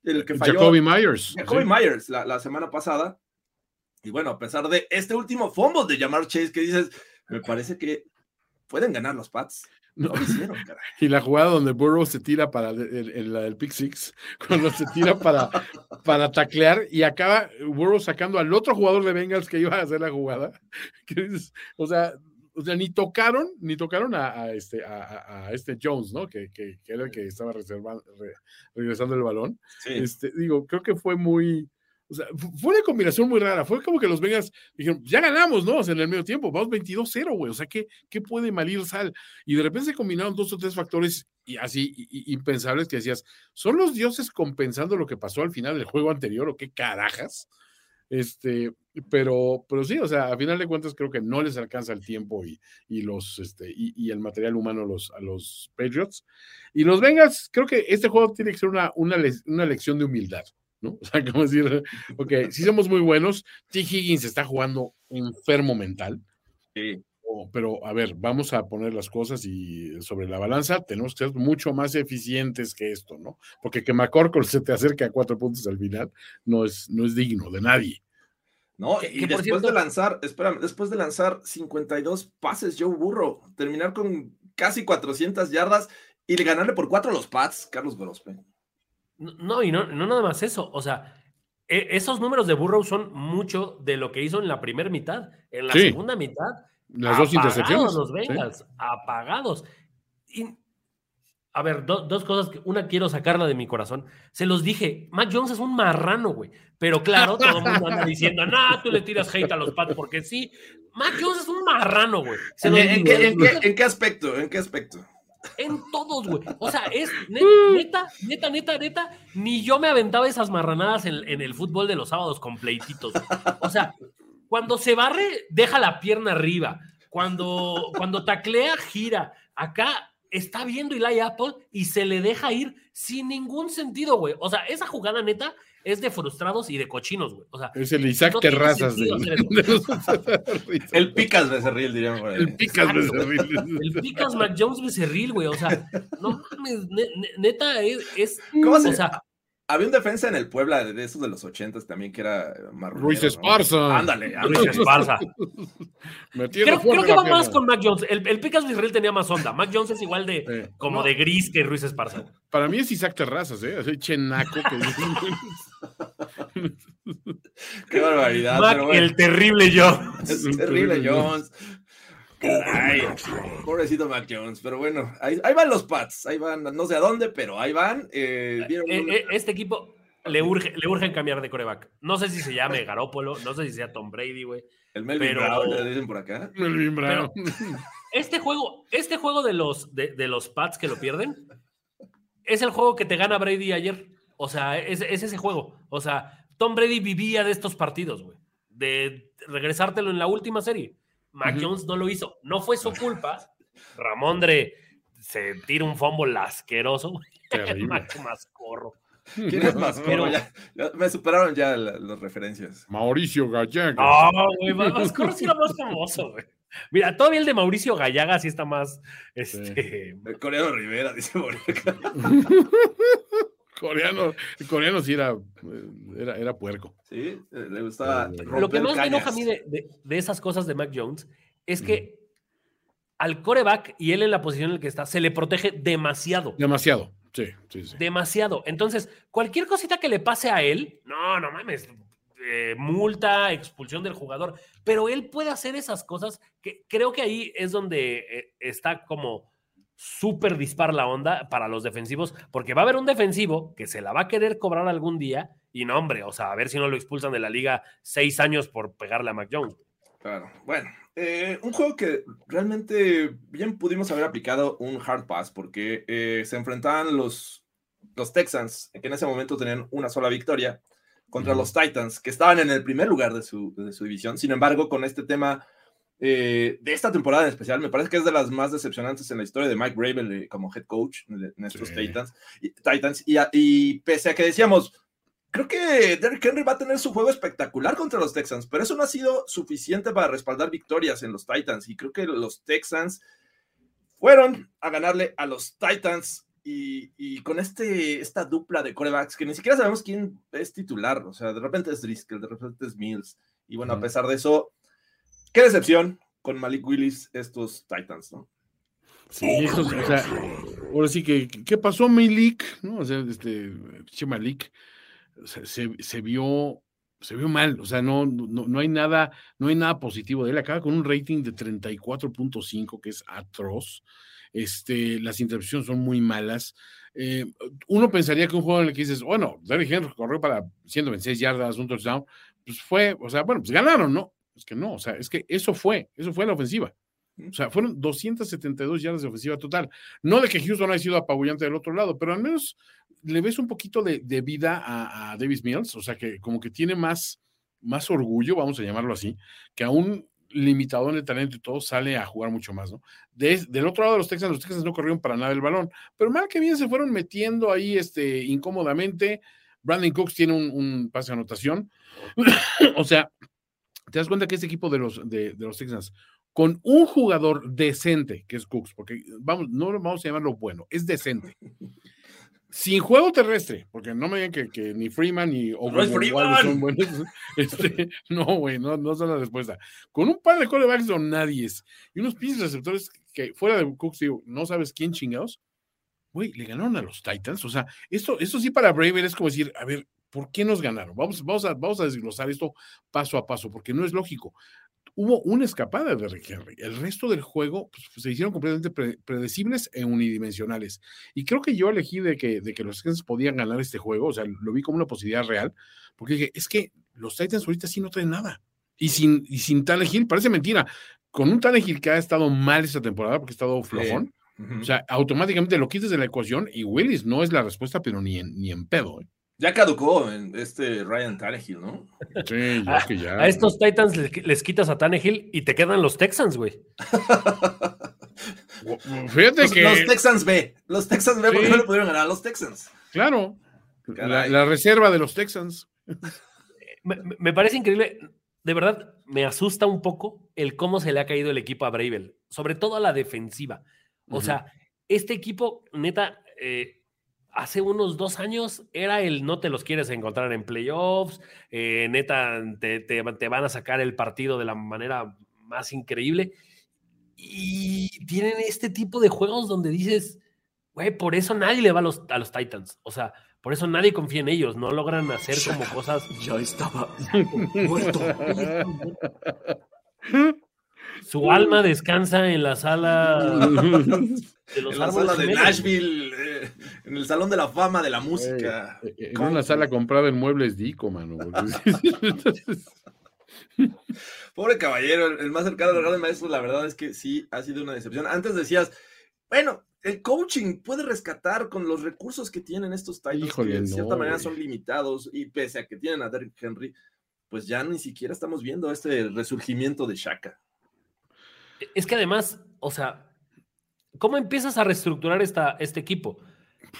el que falló Jacoby Myers. Jacoby sí. Myers la, la semana pasada. Y bueno, a pesar de este último fumble de Jamar Chase que dices, me parece que pueden ganar los Pats. No lo hicieron, caray. Y la jugada donde Burrow se tira para el, el- el- la del pick six, cuando se tira para, para taclear y acaba Burrow sacando al otro jugador de Bengals que iba a hacer la jugada. O sea, o sea, ni tocaron, ni tocaron a, a este, a, a- a este Jones, ¿no? Que, que- que era el que estaba reservando, re- regresando el balón. Sí. Este, digo, creo que fue muy. O sea, fu- fue una combinación muy rara. Fue como que los Bengals dijeron, ya ganamos, ¿no? En el medio tiempo, vamos 22-0, güey. O sea, ¿qué, ¿qué puede mal ir sal? Y de repente se combinaron dos o tres factores y así impensables que decías, ¿son los dioses compensando lo que pasó al final del juego anterior o qué carajas? Este, pero, pero sí, o sea, a final de cuentas creo que no les alcanza el tiempo y, y los, este, y, el material humano los, a los Patriots. Y los Bengals, creo que este juego tiene que ser una, una, una lección de humildad, ¿no? O sea, como decir, ok, sí somos muy buenos, T. Higgins está jugando enfermo mental, Sí. pero a ver, vamos a poner las cosas y sobre la balanza tenemos que ser mucho más eficientes que esto, ¿no? Porque que McCorkle se te acerque a cuatro puntos al final no es, no es digno de nadie. ¿no? Y después cierto- de lanzar, espérame, después de lanzar 52 pases Joe Burrow, terminar con casi 400 yardas y de ganarle por cuatro a los Pats, Carlos Gorospe. No, y no, no nada más eso. O sea, e- esos números de Burrow son mucho de lo que hizo en la primera mitad. En la Sí. segunda mitad, Las dos apagados intercepciones. Los sí. Bengals, apagados. Y, a ver, do- dos cosas. que- Una quiero sacarla de mi corazón. Se los dije, Mac Jones es un marrano, güey. Pero claro, todo el mundo anda diciendo, no, tú le tiras hate a los Pats porque sí. Mac Jones es un marrano, güey. Se ¿En, los en digo, qué, en ¿eh? qué- en qué aspecto? ¿En qué aspecto? En todos, güey. O sea, es ne- neta, neta, neta, neta. Ni yo me aventaba esas marranadas en, en el fútbol de los sábados con pleititos. güey. O sea, cuando se barre, deja la pierna arriba. Cuando, cuando taclea, gira. Acá está viendo Eli Apple y se le deja ir sin ningún sentido, güey. O sea, esa jugada neta es de frustrados y de cochinos, güey. O sea, Es el Isaac No Terrazas de, de los- El picas Becerril, diríamos. ahí. el picas Exacto. Cerril. el Picas Mac Jones Becerril, güey. O sea, no mames, ne- ne- neta, es. es ¿Cómo se- o sea, Había un defensa en el Puebla de, esos de los ochentas también que era marronero, Ruiz ¿no? Esparza. Ándale, Ruiz. Esparza. Creo, creo que va más con Mac Jones. El, el Picas Becerril tenía más onda. Mac Jones es igual de como No, de gris que Ruiz Esparza. Para mí es Isaac Terrazas, ¿eh? Así chenaco que Qué barbaridad. Mac, pero bueno. el terrible Jones. Es terrible Jones. Caray, pobrecito Mac Jones, pero bueno, ahí, ahí van los Pats, ahí van, no sé a dónde, pero ahí van. eh, Eh, eh, Este equipo le urge, le urgen cambiar de coreback. No sé si se llame Garópolo, no sé si sea Tom Brady, güey. el Melvin pero- Brown, le dicen por acá. Melvin Brown. Este juego, este juego de los, de, de los Pats que lo pierden, es el juego que te gana Brady ayer. O sea, es, es ese juego. O sea, Tom Brady vivía de estos partidos, güey. De regresártelo en la última serie. Mac. Jones no lo hizo. No fue su culpa. Ramondre se tira un fumble asqueroso. Mac más corro. ¿Quién es más? Pero- ya, ya me superaron ya la- las referencias. Mauricio Gallaga. No, güey, más, más corro sí era más famoso, güey. Mira, todavía el de Mauricio Gallaga sí está más. Este, El coreano Rivera, dice acá. Coreano, el coreano sí era, era, era puerco. Sí, le gustaba. Lo Lo que más me enoja a mí de, de- de esas cosas de Mac Jones es que al coreback y él en la posición en la que está, se le protege demasiado. Demasiado. Sí, sí, sí. Demasiado. Entonces, cualquier cosita que le pase a él, no, no mames, eh, multa, expulsión del jugador, pero él puede hacer esas cosas que creo que ahí es donde eh, está como súper dispar la onda para los defensivos, porque va a haber un defensivo que se la va a querer cobrar algún día y no, hombre, o sea, a ver si no lo expulsan de la liga seis años por pegarle a Mac Jones. Claro, bueno, eh, un juego que realmente bien pudimos haber aplicado un hard pass porque eh, se enfrentaban los, los Texans, que en ese momento tenían una sola victoria, contra los Titans, que estaban en el primer lugar de su, de su división. Sin embargo, con este tema eh, de esta temporada en especial, me parece que es de las más decepcionantes en la historia de Mike Rabel eh, como head coach en, estos Sí. Titans. Y, Titans y, pese a que decíamos, Creo que Derrick Henry va a tener su juego espectacular contra los Texans, pero eso no ha sido suficiente para respaldar victorias en los Titans. Y creo que los Texans fueron a ganarle a los Titans y, y con este, esta dupla de corebacks que ni siquiera sabemos quién es titular. O sea, de repente es Driscoll, de repente es Mills. Y bueno, a pesar de eso, qué decepción con Malik Willis estos Titans, ¿no? Sí, o sea, ahora sí que, ¿qué pasó, Malik? ¿No? O sea, este, che Malik, se, se vio, se vio mal, o sea, no, no, no hay nada, no hay nada positivo de él, acaba con un rating de 34.5, que es atroz, este, las intercepciones son muy malas, eh, uno pensaría que un juego en el que dices, bueno, Derrick Henry corrió para 126 yardas, un touchdown, pues fue, o sea, bueno, pues ganaron, ¿no? Es que no, o sea, es que eso fue, eso fue la ofensiva. O sea, fueron 272 yardas de ofensiva total. No de que Houston haya sido apabullante del otro lado, pero al menos le ves un poquito de, de vida a, a, Davis Mills, o sea, que como que tiene más, más orgullo, vamos a llamarlo así, que aún limitado en el talento y todo, sale a jugar mucho más, ¿no? De, del otro lado de los Texans, los Texans no corrieron para nada el balón, pero mal que bien se fueron metiendo ahí este, incómodamente. Brandon Cooks tiene un, un pase de anotación. o sea, te das cuenta que este equipo de los, de, de los Texans con un jugador decente, que es Cooks, porque vamos, no vamos a llamarlo bueno, es decente. Sin juego terrestre, porque no me digan que, que ni Freeman ni Freeman. son buenos. Este, no, güey, no, no son la respuesta. Con un par de corebacks o nadie. Y unos pinches receptores que fuera de Cooks, digo, no sabes quién chingados. Güey, le ganaron a los Titans. O sea, esto, esto sí para Braver es como decir, a ver, ¿por qué nos ganaron? Vamos, vamos, a, vamos a desglosar esto paso a paso, porque no es lógico hubo una escapada de Rick Henry. El resto del juego pues, se hicieron completamente pre predecibles e unidimensionales. Y creo que yo elegí de que, de que los Titans podían ganar este juego, o sea, lo vi como una posibilidad real, porque dije, es que los Titans ahorita sí no traen nada. Y sin, y sin Tannehill, parece mentira, con un Tannehill que ha estado mal esta temporada, porque ha estado flojón, Uh -huh. o sea, automáticamente lo quitas de la ecuación y Willis no es la respuesta, pero ni en, ni en pedo. ¿eh? Ya caducó en este Ryan Tannehill, ¿no? Sí, yo a, que ya. A estos Titans les, les, quitas a Tannehill y te quedan los Texans, güey. Fíjate los, que. Los Texans B. Los Texans B, sí. porque no le pudieron ganar a los Texans. Claro. La, la, reserva de los Texans. Me, me, parece increíble. De verdad, me asusta un poco el cómo se le ha caído el equipo a Bravel, sobre todo a la defensiva. O uh -huh. sea, este equipo, neta, eh, hace unos dos años era el no te los quieres encontrar en playoffs, eh, neta, te, te, te, van a sacar el partido de la manera más increíble. Y tienen este tipo de juegos donde dices, güey, por eso nadie le va a los, a los Titans. O sea, Por eso nadie confía en ellos, no logran hacer como cosas. Ya estaba muerto. Su alma descansa en la sala de los en la sala de gemelos. Nashville, eh, en el Salón de la Fama de la Música. Eh, En una sala comprada en muebles Dico, mano. Pobre caballero, el, más cercano al gran maestro, la verdad es que sí ha sido una decepción. Antes decías, bueno, el coaching puede rescatar con los recursos que tienen estos Titans, Híjole, que de no, cierta manera son limitados, y pese a que tienen a Derrick Henry, pues ya ni siquiera estamos viendo este resurgimiento de Shaka. Es que además, o sea, ¿cómo empiezas a reestructurar esta, este equipo?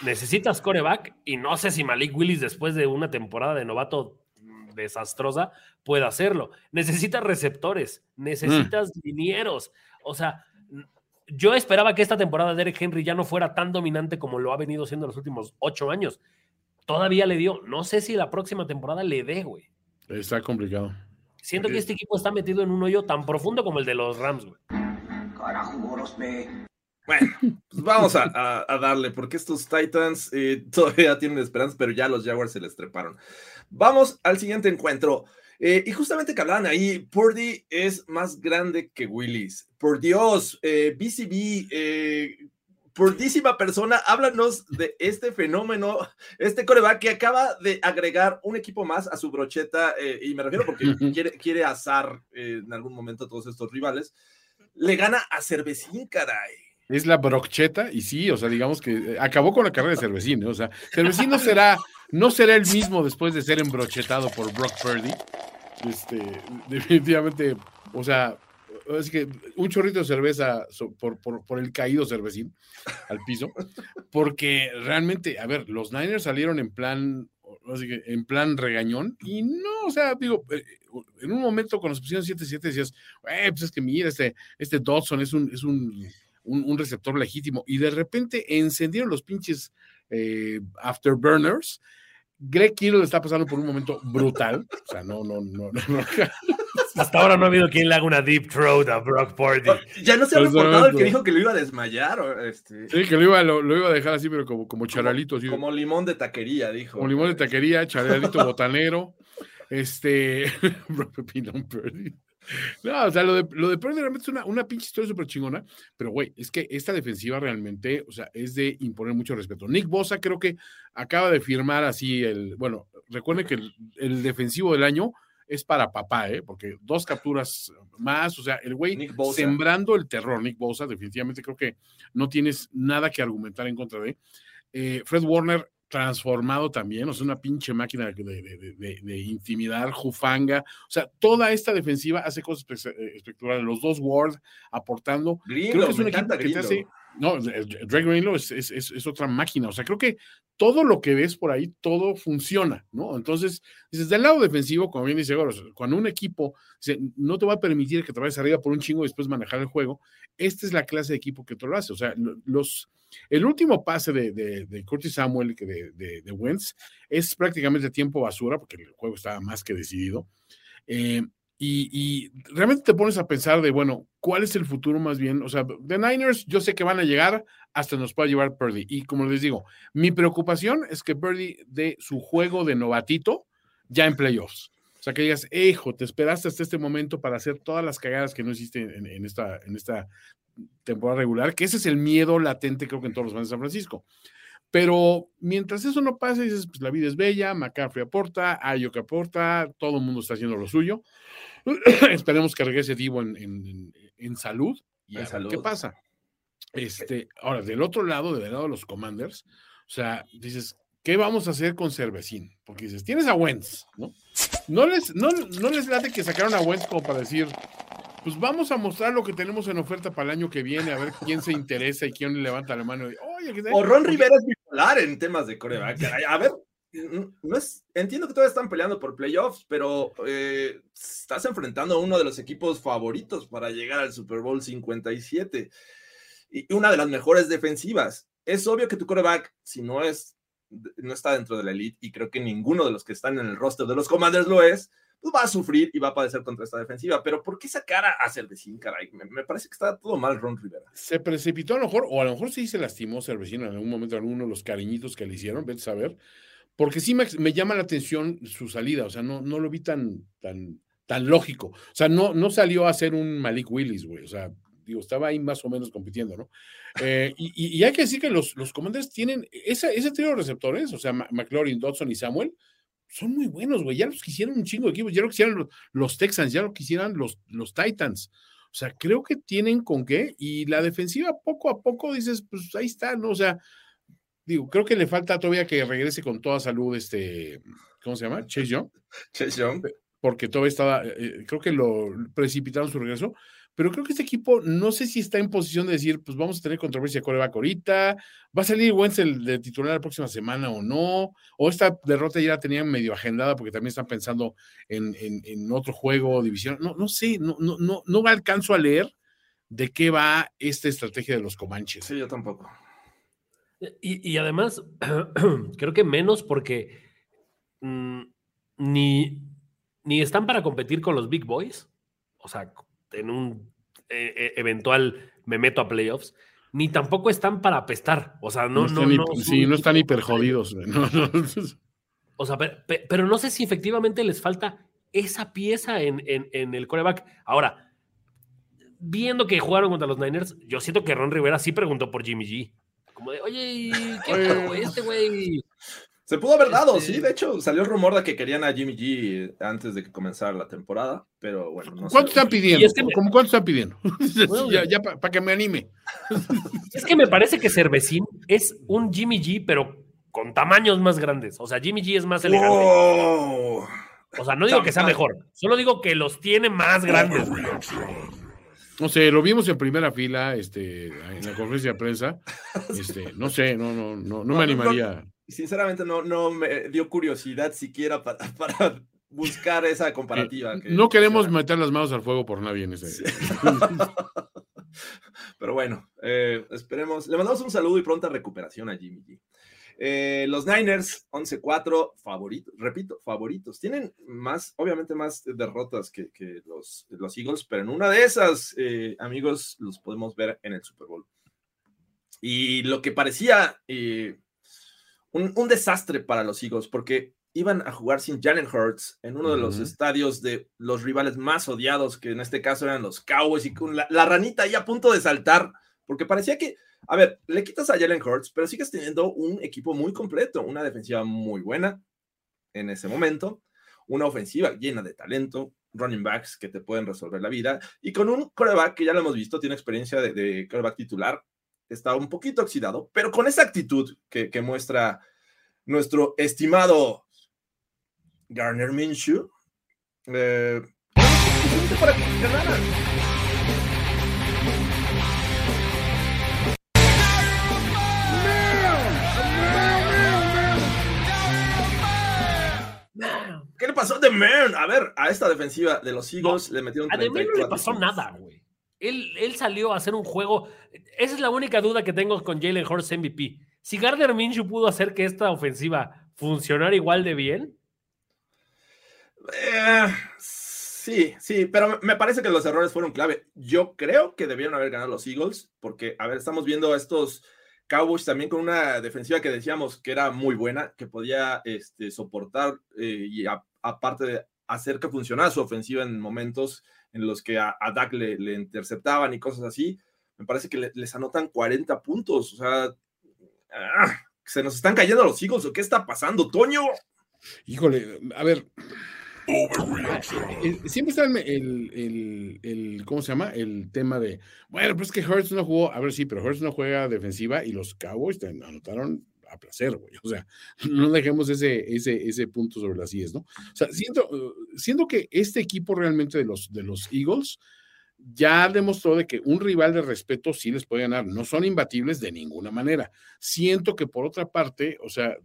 Necesitas coreback y no sé si Malik Willis después de una temporada de novato desastrosa puede hacerlo. Necesitas receptores, necesitas linieros. O sea, yo esperaba que esta temporada Derek Henry ya no fuera tan dominante como lo ha venido siendo los últimos ocho años. Todavía le dio. No sé si la próxima temporada le dé, güey. Está complicado. Siento que este equipo está metido en un hoyo tan profundo como el de los Rams, güey. Carajo, Gorospe. Bueno, pues vamos a, a- a darle, porque estos Titans eh, todavía tienen esperanza, pero ya los Jaguars se les treparon. Vamos al siguiente encuentro. Eh, y justamente que hablaban ahí, Purdy es más grande que Willis. Por Dios, eh, BCB, eh, purdísima persona, háblanos de este fenómeno, este coreback que acaba de agregar un equipo más a su brocheta, eh, y me refiero porque quiere, quiere asar eh, en algún momento a todos estos rivales. Le gana a Cervecín, caray. Es la brocheta, y sí, o sea, digamos que eh, acabó con la carrera de Cervecín, o sea, Cervecín no será, no será el mismo después de ser embrochetado por Brock Purdy. Este, definitivamente, o sea, es que un chorrito de cerveza por, por, por el caído Cervecín al piso, porque realmente, a ver, los Niners salieron en plan, así que en plan regañón, y no, o sea, digo, eh, en un momento cuando se pusieron 7-7 decías, "Eh, pues es que mira, este, este Dodson es un, es un, un, un receptor legítimo, y de repente encendieron los pinches eh, afterburners. Greg Kittle está pasando por un momento brutal, o sea, no, no, no, no, no. Hasta ahora no ha habido quien le haga una deep throat a Brock Purdy. Ya no se ha reportado el que dijo que lo iba a desmayar. o, Este, Sí, que lo iba, lo, lo iba a dejar así, pero como, como charalito, así, como limón de taquería, dijo. como limón de taquería, charalito botanero, este, Pepino Purdy. No, o sea, lo de, lo de Purdy realmente es una, una pinche historia súper chingona, pero güey, es que esta defensiva realmente, o sea, es de imponer mucho respeto. Nick Bosa creo que acaba de firmar así el, bueno, recuerden que el, el defensivo del año es para papá, ¿eh? Porque dos capturas más, o sea, el güey sembrando el terror, Nick Bosa, definitivamente creo que no tienes nada que argumentar en contra de. Eh, Fred Warner transformado también, o sea, una pinche máquina de, de, de, intimidar, jufanga, o sea, toda esta defensiva hace cosas espe- espectaculares, los dos Ward aportando, creo que es un equipo que te hace. No, Drake Greenlow es, es, es, otra máquina, o sea, creo que todo lo que ves por ahí, todo funciona, ¿no? Entonces, dices, del lado defensivo, como bien dice Goros, cuando un equipo no te va a permitir que te vayas arriba por un chingo y después manejar el juego, esta es la clase de equipo que te lo hace, o sea, lo- los, el último pase de, de, de Curtis Samuel, que de, de, de Wentz, es prácticamente tiempo basura, porque el juego estaba más que decidido. Eh, y, y realmente te pones a pensar de, bueno, ¿cuál es el futuro más bien? O sea, de Niners, yo sé que van a llegar hasta nos pueda llevar Purdy. Y como les digo, mi preocupación es que Purdy dé su juego de novatito ya en playoffs. O sea, que digas, hijo, te esperaste hasta este momento para hacer todas las cagadas que no hiciste en, en esta, en esta temporada regular, que ese es el miedo latente, creo que en todos los fans de San Francisco. Pero mientras eso no pase, dices, pues la vida es bella, McCaffrey aporta, Ayuk aporta, todo el mundo está haciendo lo suyo. Esperemos que regrese Divo en, en- salud y En a ver salud. qué pasa. Este, ahora, del otro lado, del lado de los Commanders, o sea, dices, ¿qué vamos a hacer con Cervecín? Porque dices, tienes a Wentz, ¿no? No les, no, no les late que sacaron a Wentz como para decir, pues vamos a mostrar lo que tenemos en oferta para el año que viene, a ver quién se interesa y quién levanta la mano. y, Oye, ¿qué tal?". O Ron Rivera es bipolar en temas de caray. A ver, no es, entiendo que todavía están peleando por playoffs, pero eh, estás enfrentando a uno de los equipos favoritos para llegar al Super Bowl 57 y una de las mejores defensivas. Es obvio que tu coreback, si no es, no está dentro de la elite, y creo que ninguno de los que están en el roster de los Commanders lo es, pues va a sufrir y va a padecer contra esta defensiva. Pero ¿por qué sacar a, Cervecín, caray? Me, me parece que está todo mal Ron Rivera. Se precipitó a lo mejor, o a lo mejor sí se lastimó Cervecino en algún momento, alguno de los cariñitos que le hicieron, vete a saber. Porque sí me, me llama la atención su salida, o sea, no, no lo vi tan, tan, tan lógico. O sea, no, no salió a ser un Malik Willis, güey. O sea, digo, estaba ahí más o menos compitiendo, ¿no? Eh, y, hay que decir que los, los Commanders tienen ese trío de receptores, o sea, McLaurin, Dodson y Samuel, son muy buenos, güey. Ya los quisieron un chingo de equipos, ya lo quisieran los, los Texans, ya lo quisieran los, los Titans. O sea, creo que tienen con qué. Y la defensiva, poco a poco, dices, pues ahí está, ¿no? O sea, digo, creo que le falta todavía que regrese con toda salud este, ¿cómo se llama? Chase Young Chase Young. porque todavía estaba, eh, eh, creo que lo precipitaron su regreso, pero creo que este equipo no sé si está en posición de decir, pues vamos a tener controversia coreback ahorita, va a salir Wentz el de titular la próxima semana o no, o esta derrota ya la tenían medio agendada porque también están pensando en, en- en otro juego, división, no, no sé, no, no, no, no alcanzo a leer de qué va esta estrategia de los Comanches. Sí, yo tampoco. Y, y además, creo que menos porque mm, ni, ni están para competir con los Big Boys, o sea, en un eh, eh, eventual me meto a playoffs, ni tampoco están para apestar. O sea, no, no, están, no, sí, no están hiper jodidos. güey, no, no. O sea, pe- pe- pero, no sé si efectivamente les falta esa pieza en, en- en el coreback. Ahora, viendo que jugaron contra los Niners, yo siento que Ron Rivera sí preguntó por Jimmy G. Como de, oye, ¿y ¿qué pedo, güey? Este güey. Se pudo haber dado, Este- sí. De hecho, salió el rumor de que querían a Jimmy G antes de que comenzara la temporada, pero bueno, no sé. ¿Cuánto están pidiendo? Y es que me- ¿Cómo cuánto están pidiendo? Bueno, ya ya para que me anime. Es que me parece que Cervecín es un Jimmy G, pero con tamaños más grandes. O sea, Jimmy G es más elegante. ¡Wow! O sea, no digo que sea mejor, solo digo que los tiene más grandes. No sé, lo vimos en primera fila, este, en la conferencia de prensa. Este, no sé, no, no, no, no me animaría. Sinceramente, no, no me dio curiosidad siquiera para, para buscar esa comparativa. que- No queremos que- meter las manos al fuego por nadie en ese. Sí. Pero bueno, eh, esperemos. Le mandamos un saludo y pronta recuperación a Jimmy G. Eh, los Niners, 11-4, favoritos, repito, favoritos. Tienen más, obviamente más derrotas que, que los, los Eagles, pero en una de esas, eh, amigos, los podemos ver en el Super Bowl. Y lo que parecía eh, un, un desastre para los Eagles, porque iban a jugar sin Jalen Hurts en uno de los estadios de los rivales más odiados, que en este caso eran los Cowboys, y con la, la ranita ahí a punto de saltar, porque parecía que, a ver, le quitas a Jalen Hurts, pero sigues teniendo un equipo muy completo, una defensiva muy buena en ese momento, una ofensiva llena de talento, running backs que te pueden resolver la vida, y con un coreback que ya lo hemos visto, tiene experiencia de, de coreback titular, está un poquito oxidado, pero con esa actitud que, que muestra nuestro estimado Garner Minshew, eh, para que ganaran. Pasó a The Man? A ver, a esta defensiva de los Eagles le metieron A Demir no le 34 pasó nada, güey. Él, él salió a hacer un juego. Esa es la única duda que tengo con Jalen Hurts MVP. Si Gardner Minshew pudo hacer que esta ofensiva funcionara igual de bien, Eh, sí, sí, pero me- me parece que los errores fueron clave. Yo creo que debieron haber ganado los Eagles, porque, a ver, estamos viendo a estos Cowboys también con una defensiva que decíamos que era muy buena, que podía este, soportar eh, y a- aparte de hacer que funcionara su ofensiva en momentos en los que a, a Dak le, le interceptaban y cosas así. Me parece que le- les anotan 40 puntos. O sea, ah, se nos están cayendo los Eagles. ¿O qué está pasando, Toño? Híjole, a ver. Siempre está el, el, el- el- ¿cómo se llama? El tema de, bueno, pues es que Hurts no jugó, a ver, sí, pero Hurts no juega defensiva y los Cowboys te anotaron a placer. O sea, no dejemos ese, ese, ese punto sobre las IES, ¿no? O sea, siento, uh, siento que este equipo realmente de los, de los Eagles ya demostró de que un rival de respeto sí les puede ganar. No son imbatibles de ninguna manera. Siento que por otra parte, o sea,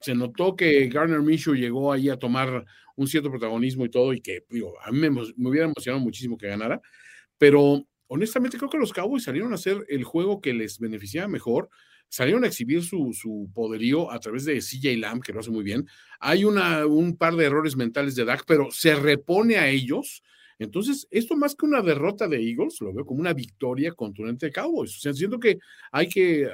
se notó que Garner Minshew llegó ahí a tomar un cierto protagonismo y todo, y que digo, a mí me hubiera emocionado muchísimo que ganara, pero honestamente creo que los Cowboys salieron a hacer el juego que les beneficiaba mejor. Salieron a exhibir su, poderío a través de CJ Lamb, que lo hace muy bien. Hay una, un par de errores mentales de Dak, pero se repone a ellos. Entonces, esto más que una derrota de Eagles, lo veo como una victoria contundente de Cowboys. O sea, siento que hay que,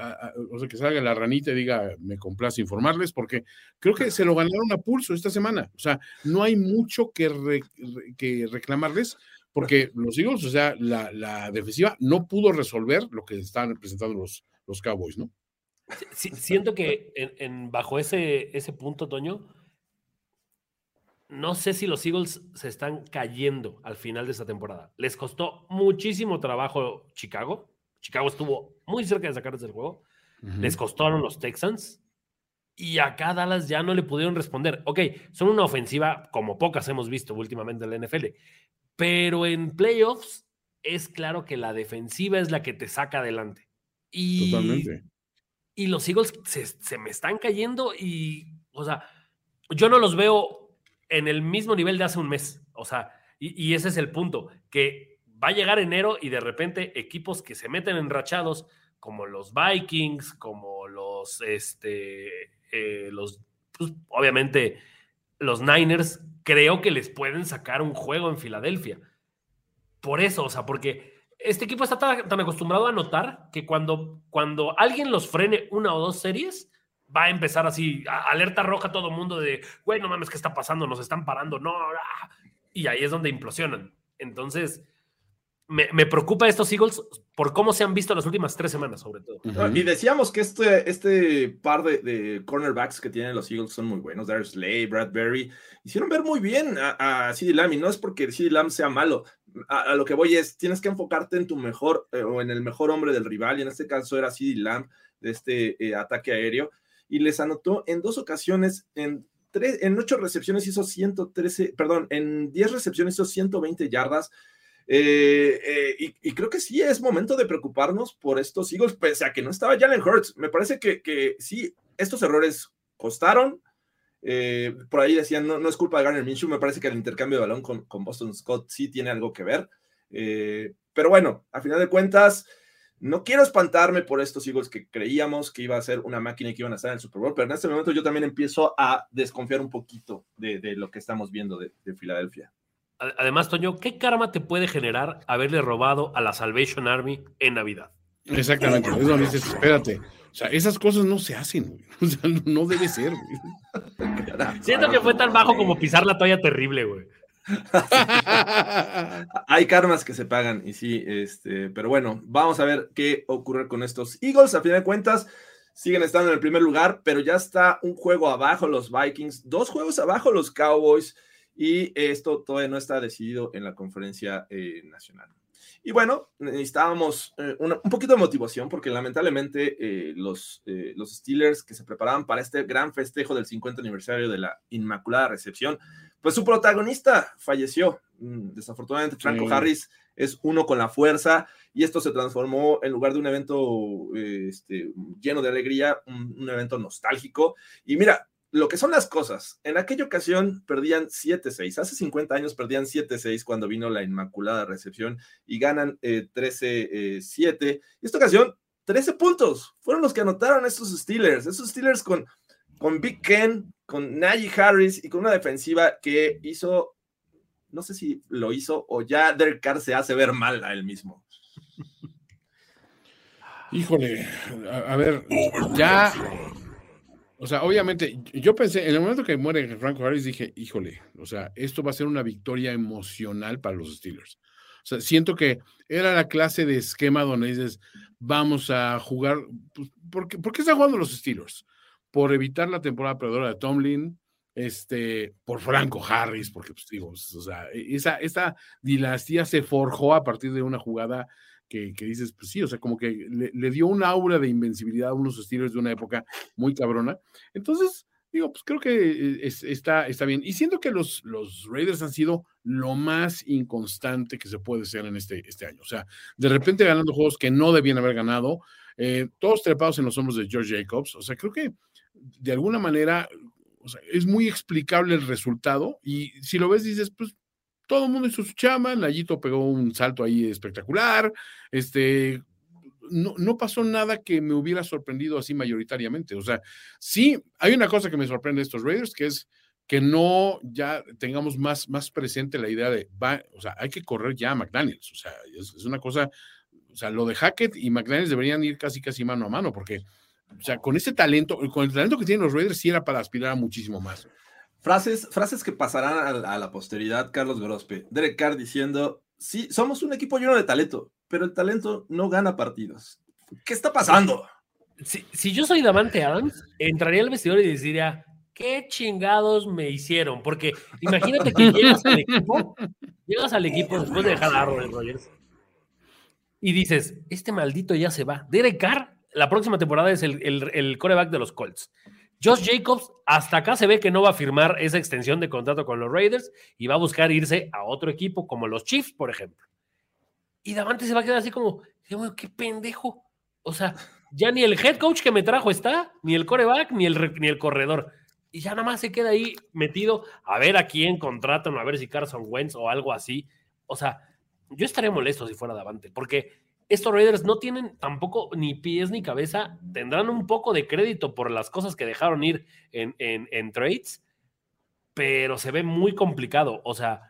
o sea, que salga la ranita y diga, me complace informarles, porque creo que se lo ganaron a pulso esta semana. O sea, no hay mucho que, re- re- que reclamarles, porque los Eagles, o sea, la, defensiva no pudo resolver lo que estaban presentando los Cowboys, ¿no? Sí, siento que en, en- bajo ese, ese punto, Toño, no sé si los Eagles se están cayendo al final de esta temporada. Les costó muchísimo trabajo Chicago. Chicago estuvo muy cerca de sacarles del juego. Les costaron los Texans. Y acá Dallas ya no le pudieron responder. Ok, son una ofensiva como pocas hemos visto últimamente en la NFL. Pero en playoffs es claro que la defensiva es la que te saca adelante. Y Totalmente. Y los Eagles se, se me están cayendo y, o sea, yo no los veo en el mismo nivel de hace un mes. O sea, y, ese es el punto, que va a llegar enero y de repente equipos que se meten enrachados, como los Vikings, como los, este, eh, los, pues, obviamente, los Niners, creo que les pueden sacar un juego en Filadelfia. Por eso, o sea, porque este equipo está tan, tan acostumbrado a notar que cuando, cuando alguien los frene una o dos series, va a empezar así, a- alerta roja a todo mundo de, güey, no mames, ¿qué está pasando? Nos están parando, no. ah". Y ahí es donde implosionan. Entonces, me, me preocupa estos Eagles por cómo se han visto las últimas tres semanas, sobre todo. Y decíamos que este, este par de, de cornerbacks que tienen los Eagles son muy buenos. Darius Slay, Bradbury, hicieron ver muy bien a, a CeeDee Lamb. Y no es porque CeeDee Lamb sea malo. A, lo que voy es, tienes que enfocarte en tu mejor eh, o en el mejor hombre del rival. Y en este caso era CeeDee Lamb de este eh, ataque aéreo. Y les anotó en dos ocasiones, en, tres, en ocho recepciones hizo 113, perdón, en 10 recepciones hizo 120 yardas. Eh, y, y creo que sí es momento de preocuparnos por estos Eagles, pese a que no estaba Jalen Hurts. Me parece que, que sí, estos errores costaron. Eh, por ahí decían, no, no es culpa de Garner Minshew. Me parece que el intercambio de balón con, con Boston Scott sí tiene algo que ver. Eh, pero bueno, a final de cuentas, no quiero espantarme por estos Eagles que creíamos que iba a ser una máquina y que iban a estar en el Super Bowl, pero en este momento yo también empiezo a desconfiar un poquito de, de lo que estamos viendo de, de Filadelfia. Además, Toño, ¿qué karma te puede generar haberle robado a la Salvation Army en Navidad? Exactamente. Es donde dices, espérate. O sea, esas cosas no se hacen, güey. O sea, no debe ser, güey. Siento que fue tan bajo como pisar la toalla terrible, güey. Hay karmas que se pagan, y sí, este, pero bueno, vamos a ver qué ocurre con estos Eagles. A fin de cuentas, siguen estando en el primer lugar, pero ya está un juego abajo los Vikings, dos juegos abajo los Cowboys, y esto todavía no está decidido en la conferencia eh, nacional. Y bueno, necesitábamos eh, una- un poquito de motivación porque lamentablemente eh, los, eh, los Steelers que se preparaban para este gran festejo del 50 aniversario de la Inmaculada Recepción, pues su protagonista falleció. Mm, Desafortunadamente, Franco Sí. Harris es uno con la fuerza y esto se transformó en lugar de un evento este, lleno de alegría, un, un evento nostálgico. Y mira, lo que son las cosas, en aquella ocasión perdían 7-6, hace 50 años perdían 7-6 cuando vino la Inmaculada Recepción y ganan eh, 13-7. Y esta ocasión, 13 puntos fueron los que anotaron estos Steelers, estos Steelers con, con Big Ken, con Najee Harris y con una defensiva que hizo, no sé si lo hizo o ya Derek Carr se hace ver mal a él mismo. Híjole, a ver, ya, o sea, obviamente, yo pensé, en el momento que muere Franco Harris, dije, híjole, o sea, esto va a ser una victoria emocional para los Steelers. O sea, siento que era la clase de esquema donde dices, vamos a jugar, pues, ¿por qué, por qué están jugando los Steelers? Por evitar la temporada perdedora de Tomlin, este, por Franco Harris, porque, pues digo, o sea, esa, esta dinastía se forjó a partir de una jugada que, que, dices, pues sí, o sea, como que le, le, dio un aura de invencibilidad a unos estilos de una época muy cabrona. Entonces, digo, pues creo que es, está, está bien. Y siento que los, los Raiders han sido lo más inconstante que se puede ser en este, este año. O sea, de repente ganando juegos que no debían haber ganado, eh, todos trepados en los hombros de George Jacobs. O sea, creo que de alguna manera es muy explicable el resultado. Y si lo ves, dices, pues todo el mundo hizo su chama, Nayito pegó un salto ahí espectacular, este, no, no pasó nada que me hubiera sorprendido así mayoritariamente. O sea, sí, hay una cosa que me sorprende de estos Raiders, que es que no ya tengamos más, más presente la idea de, va, o sea, hay que correr ya a McDaniels. O sea, es, una cosa, o sea, lo de Hackett y McDaniels deberían ir casi, casi mano a mano, porque, o sea, con ese talento, con el talento que tienen los Raiders, sí era para aspirar a muchísimo más. Frases, frases que pasarán a, la- posteridad, Carlos Grospe. Derek Carr diciendo, sí, somos un equipo lleno de talento, pero el talento no gana partidos. ¿Qué está pasando? Si, si yo soy Davante Adams, entraría al vestidor y diría, ¿qué chingados me hicieron? Porque imagínate que llegas al equipo, llegas al equipo después de dejar a Aaron Rodgers y dices, este maldito ya se va. Derek Carr, la próxima temporada es el, el, el coreback de los Colts. Josh Jacobs, hasta acá se ve que no va a firmar esa extensión de contrato con los Raiders y va a buscar irse a otro equipo como los Chiefs, por ejemplo. Y Davante se va a quedar así como, "Bueno, qué pendejo. O sea, ya ni el head coach que me trajo está, ni el coreback, ni el, ni el corredor. Y ya nada más se queda ahí metido a ver a quién contratan, a ver si Carson Wentz o algo así. O sea, yo estaría molesto si fuera Davante, porque estos Raiders no tienen tampoco ni pies ni cabeza. Tendrán un poco de crédito por las cosas que dejaron ir en, en- en trades, pero se ve muy complicado. O sea,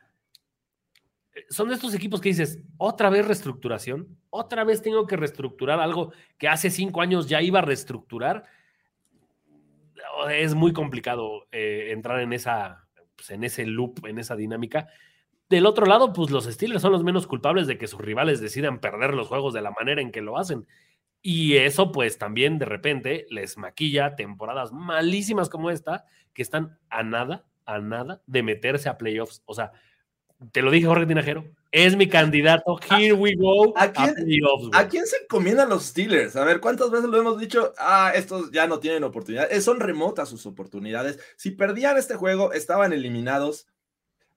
son estos equipos que dices, otra vez reestructuración, otra vez tengo que reestructurar algo que hace cinco años ya iba a reestructurar. Es muy complicado eh, entrar en esa, pues, en ese loop, en esa dinámica. Del otro lado, pues los Steelers son los menos culpables de que sus rivales decidan perder los juegos de la manera en que lo hacen. Y eso, pues también de repente les maquilla temporadas malísimas como esta, que están a nada, a nada de meterse a playoffs. O sea, te lo dije, Jorge Tinajero, es mi candidato. Here we go. ¿A quién- playoffs. ¿A quién se encomiendan los Steelers? A ver, ¿cuántas veces lo hemos dicho? Ah, estos ya no tienen oportunidad. Eh, Son remotas sus oportunidades. Si perdían este juego, estaban eliminados.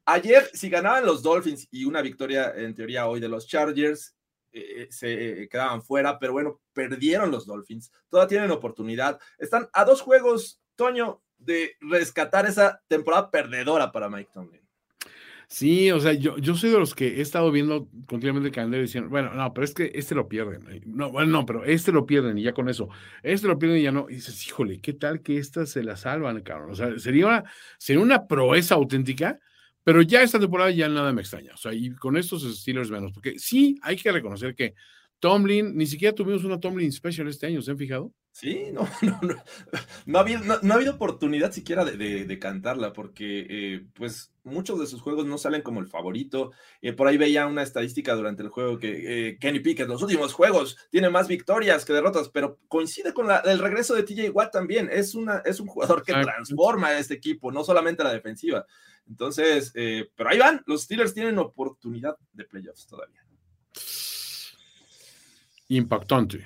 Ayer, si ganaban los Dolphins y una victoria en teoría hoy de los Chargers, eh, se quedaban fuera, pero bueno, perdieron los Dolphins. Todavía tienen oportunidad. Están a dos juegos, Toño, de rescatar esa temporada perdedora para Mike Tomlin. Sí, o sea, yo, yo soy de los que he estado viendo continuamente el calendario diciendo, bueno, no, pero es que este lo pierden. eh, No, bueno, no, pero este lo pierden y ya con eso. Este lo pierden y ya no. Y dices, híjole, ¿qué tal que estas se la salvan, cabrón? O sea, sería una, sería una proeza auténtica, pero ya esta temporada ya nada me extraña. O sea, y con estos Steelers menos, porque sí hay que reconocer que Tomlin, ni siquiera tuvimos una Tomlin Special este año, ¿se han fijado? Sí, no, no, no, no ha habido, no, no ha habido oportunidad siquiera de, de- de cantarla, porque eh, pues muchos de sus juegos no salen como el favorito. Eh, por ahí veía una estadística durante el juego que eh, Kenny Pickett, los últimos juegos, tiene más victorias que derrotas, pero coincide con la- el regreso de TJ Watt también. Es, una, es un jugador que transforma a este equipo, no solamente la defensiva. Entonces, eh, pero ahí van, los Steelers tienen oportunidad de playoffs todavía. Impactante.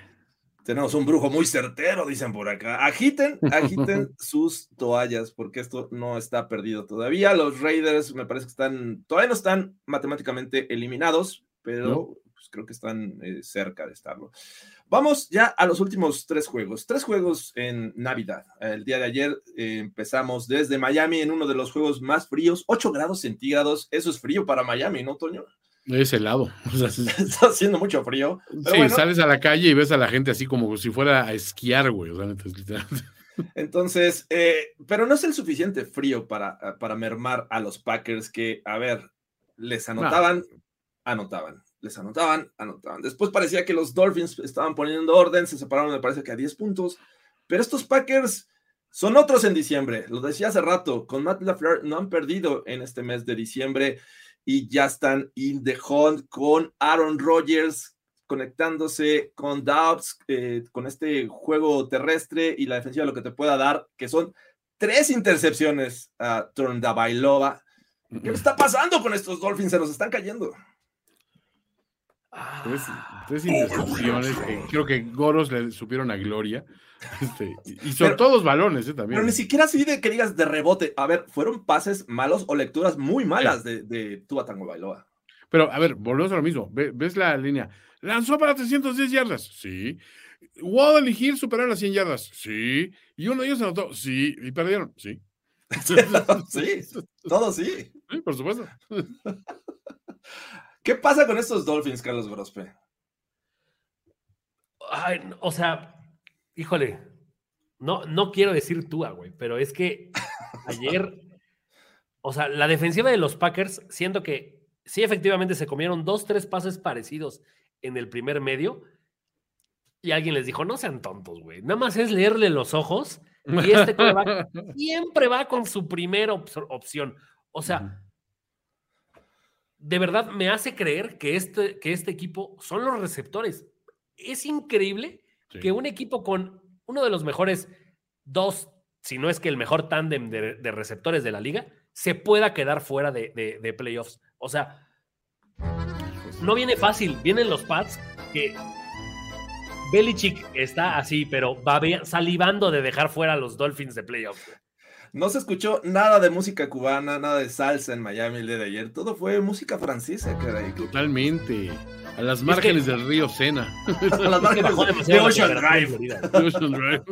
Tenemos un brujo muy certero, dicen por acá. Agiten, agiten sus toallas, porque esto no está perdido todavía. Los Raiders me parece que están, todavía no están matemáticamente eliminados, pero creo que están eh, cerca de estarlo. Vamos ya a los últimos tres juegos. Tres juegos en Navidad. El día de ayer eh, empezamos desde Miami en uno de los juegos más fríos, 8 grados centígrados. Eso es frío para Miami, ¿no, Toño? Es helado. O sea, sí, Está haciendo mucho frío. Pero sí, bueno, sales a la calle y ves a la gente así como si fuera a esquiar, güey. O sea, neta, es literal. Entonces, eh, pero no es el suficiente frío para, para mermar a los Packers que, a ver, les anotaban, anotaban, les anotaban, anotaban. Después parecía que los Dolphins estaban poniendo orden, se separaron, me parece que a 10 puntos, pero estos Packers son otros en diciembre. Lo decía hace rato, con Matt LaFleur no han perdido en este mes de diciembre y ya están in the hunt con Aaron Rodgers conectándose con Dobbs, eh, con este juego terrestre y la defensiva lo que te pueda dar, que son tres intercepciones a Bailova. ¿Qué está pasando con estos Dolphins? Se nos están cayendo. Tres, tres intercepciones. que creo que Goros le supieron a Gloria. Este, y son Pero- todos balones, ¿eh? También. Pero ni siquiera así de que digas de rebote. A ver, fueron pases malos o lecturas muy malas de, de Tua Tagovailoa. Pero, a ver, volvemos a lo mismo. Ve- ¿Ves la línea? ¿Lanzó para 310 yardas? Sí. ¿Waddle y Hill superaron las 100 yardas? Sí. ¿Y uno de ellos anotó? Sí. ¿Y perdieron? Sí. sí, todo sí. Sí, por supuesto. ¿Qué pasa con estos Dolphins, Carlos Grospe? Ay, o sea, híjole, no, no quiero decir tú, güey, pero es que ayer, o sea, la defensiva de los Packers, siento que sí, efectivamente se comieron dos, tres pases parecidos en el primer medio. Y alguien les dijo, no sean tontos, güey. Nada más es leerle los ojos y este quarterback siempre va con su primera op- opción. O sea, de verdad me hace creer que este, que este equipo son los receptores. Es increíble Sí. que un equipo con uno de los mejores dos, si no es que el mejor tándem de, de receptores de la liga, se pueda quedar fuera de, de- de playoffs. O sea, no viene fácil. Vienen los Pats que Belichick está así, pero babe- salivando de dejar fuera a los Dolphins de playoffs. No se escuchó nada de música cubana, nada de salsa en Miami el día de ayer. Todo fue música francesa, caray. Totalmente. A las márgenes del río Sena. A las Es que bajó marcas de demasiado la Ocean temperatura en Drive. Florida.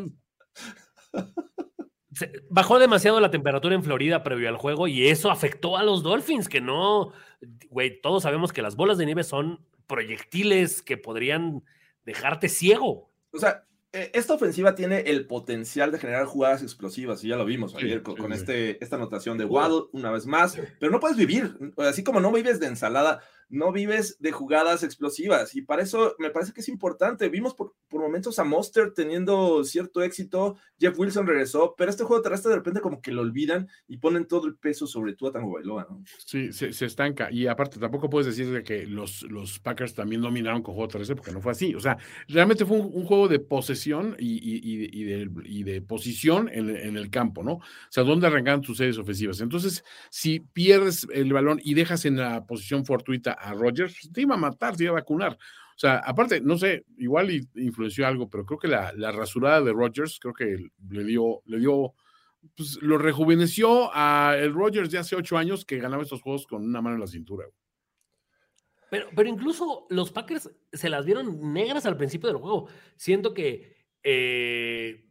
Se- Bajó demasiado la temperatura en Florida previo al juego y eso afectó a los Dolphins, que no, güey, todos sabemos que las bolas de nieve son proyectiles que podrían dejarte ciego. O sea, esta ofensiva tiene el potencial de generar jugadas explosivas, y ya lo vimos Sí, ayer con, sí, con sí. este, esta anotación de Waddle una vez más, pero no puedes vivir, así como no vives de ensalada, no vives de jugadas explosivas, y para eso me parece que es importante. Vimos por, momentos a Monster teniendo cierto éxito, Jeff Wilson regresó, pero este juego terrestre de repente como que lo olvidan y ponen todo el peso sobre Tua Tango Bailoa, ¿no? Sí, se, se estanca. Y aparte, tampoco puedes decir de que los, los Packers también dominaron con juego 13, porque no fue así. O sea, realmente fue un, juego de posesión y, y- y- de, y de posición en, en el campo, ¿no? O sea, dónde arrancan tus series ofensivas. Entonces, si pierdes el balón y dejas en la posición fortuita a Rodgers, pues, te iba a matar, te iba a vacunar. O sea, aparte, no sé, igual influenció algo, pero creo que la, la rasurada de Rodgers, creo que le dio, le dio pues lo rejuveneció a el Rodgers de hace ocho años que ganaba estos juegos con una mano en la cintura. Pero, pero incluso los Packers se las vieron negras al principio del juego. Siento que eh,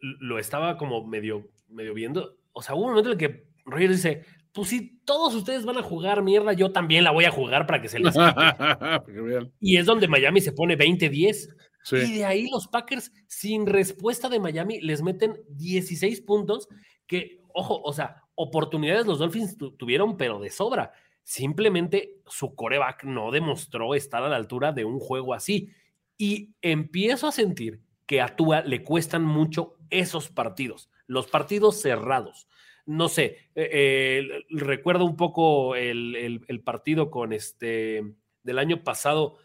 lo estaba como medio, medio viendo. O sea, hubo un momento en el que Rogers dice, pues si todos ustedes van a jugar mierda, yo también la voy a jugar para que se les quite". Para que vean. Y es donde Miami se pone 20-10. Sí. Y de ahí los Packers, sin respuesta de Miami, les meten 16 puntos que, ojo, o sea, oportunidades los Dolphins tu- tuvieron, pero de sobra. Simplemente su coreback no demostró estar a la altura de un juego así. Y empiezo a sentir que a Tua le cuestan mucho esos partidos, los partidos cerrados. No sé, eh, eh, recuerdo un poco el, el- el partido con este del año pasado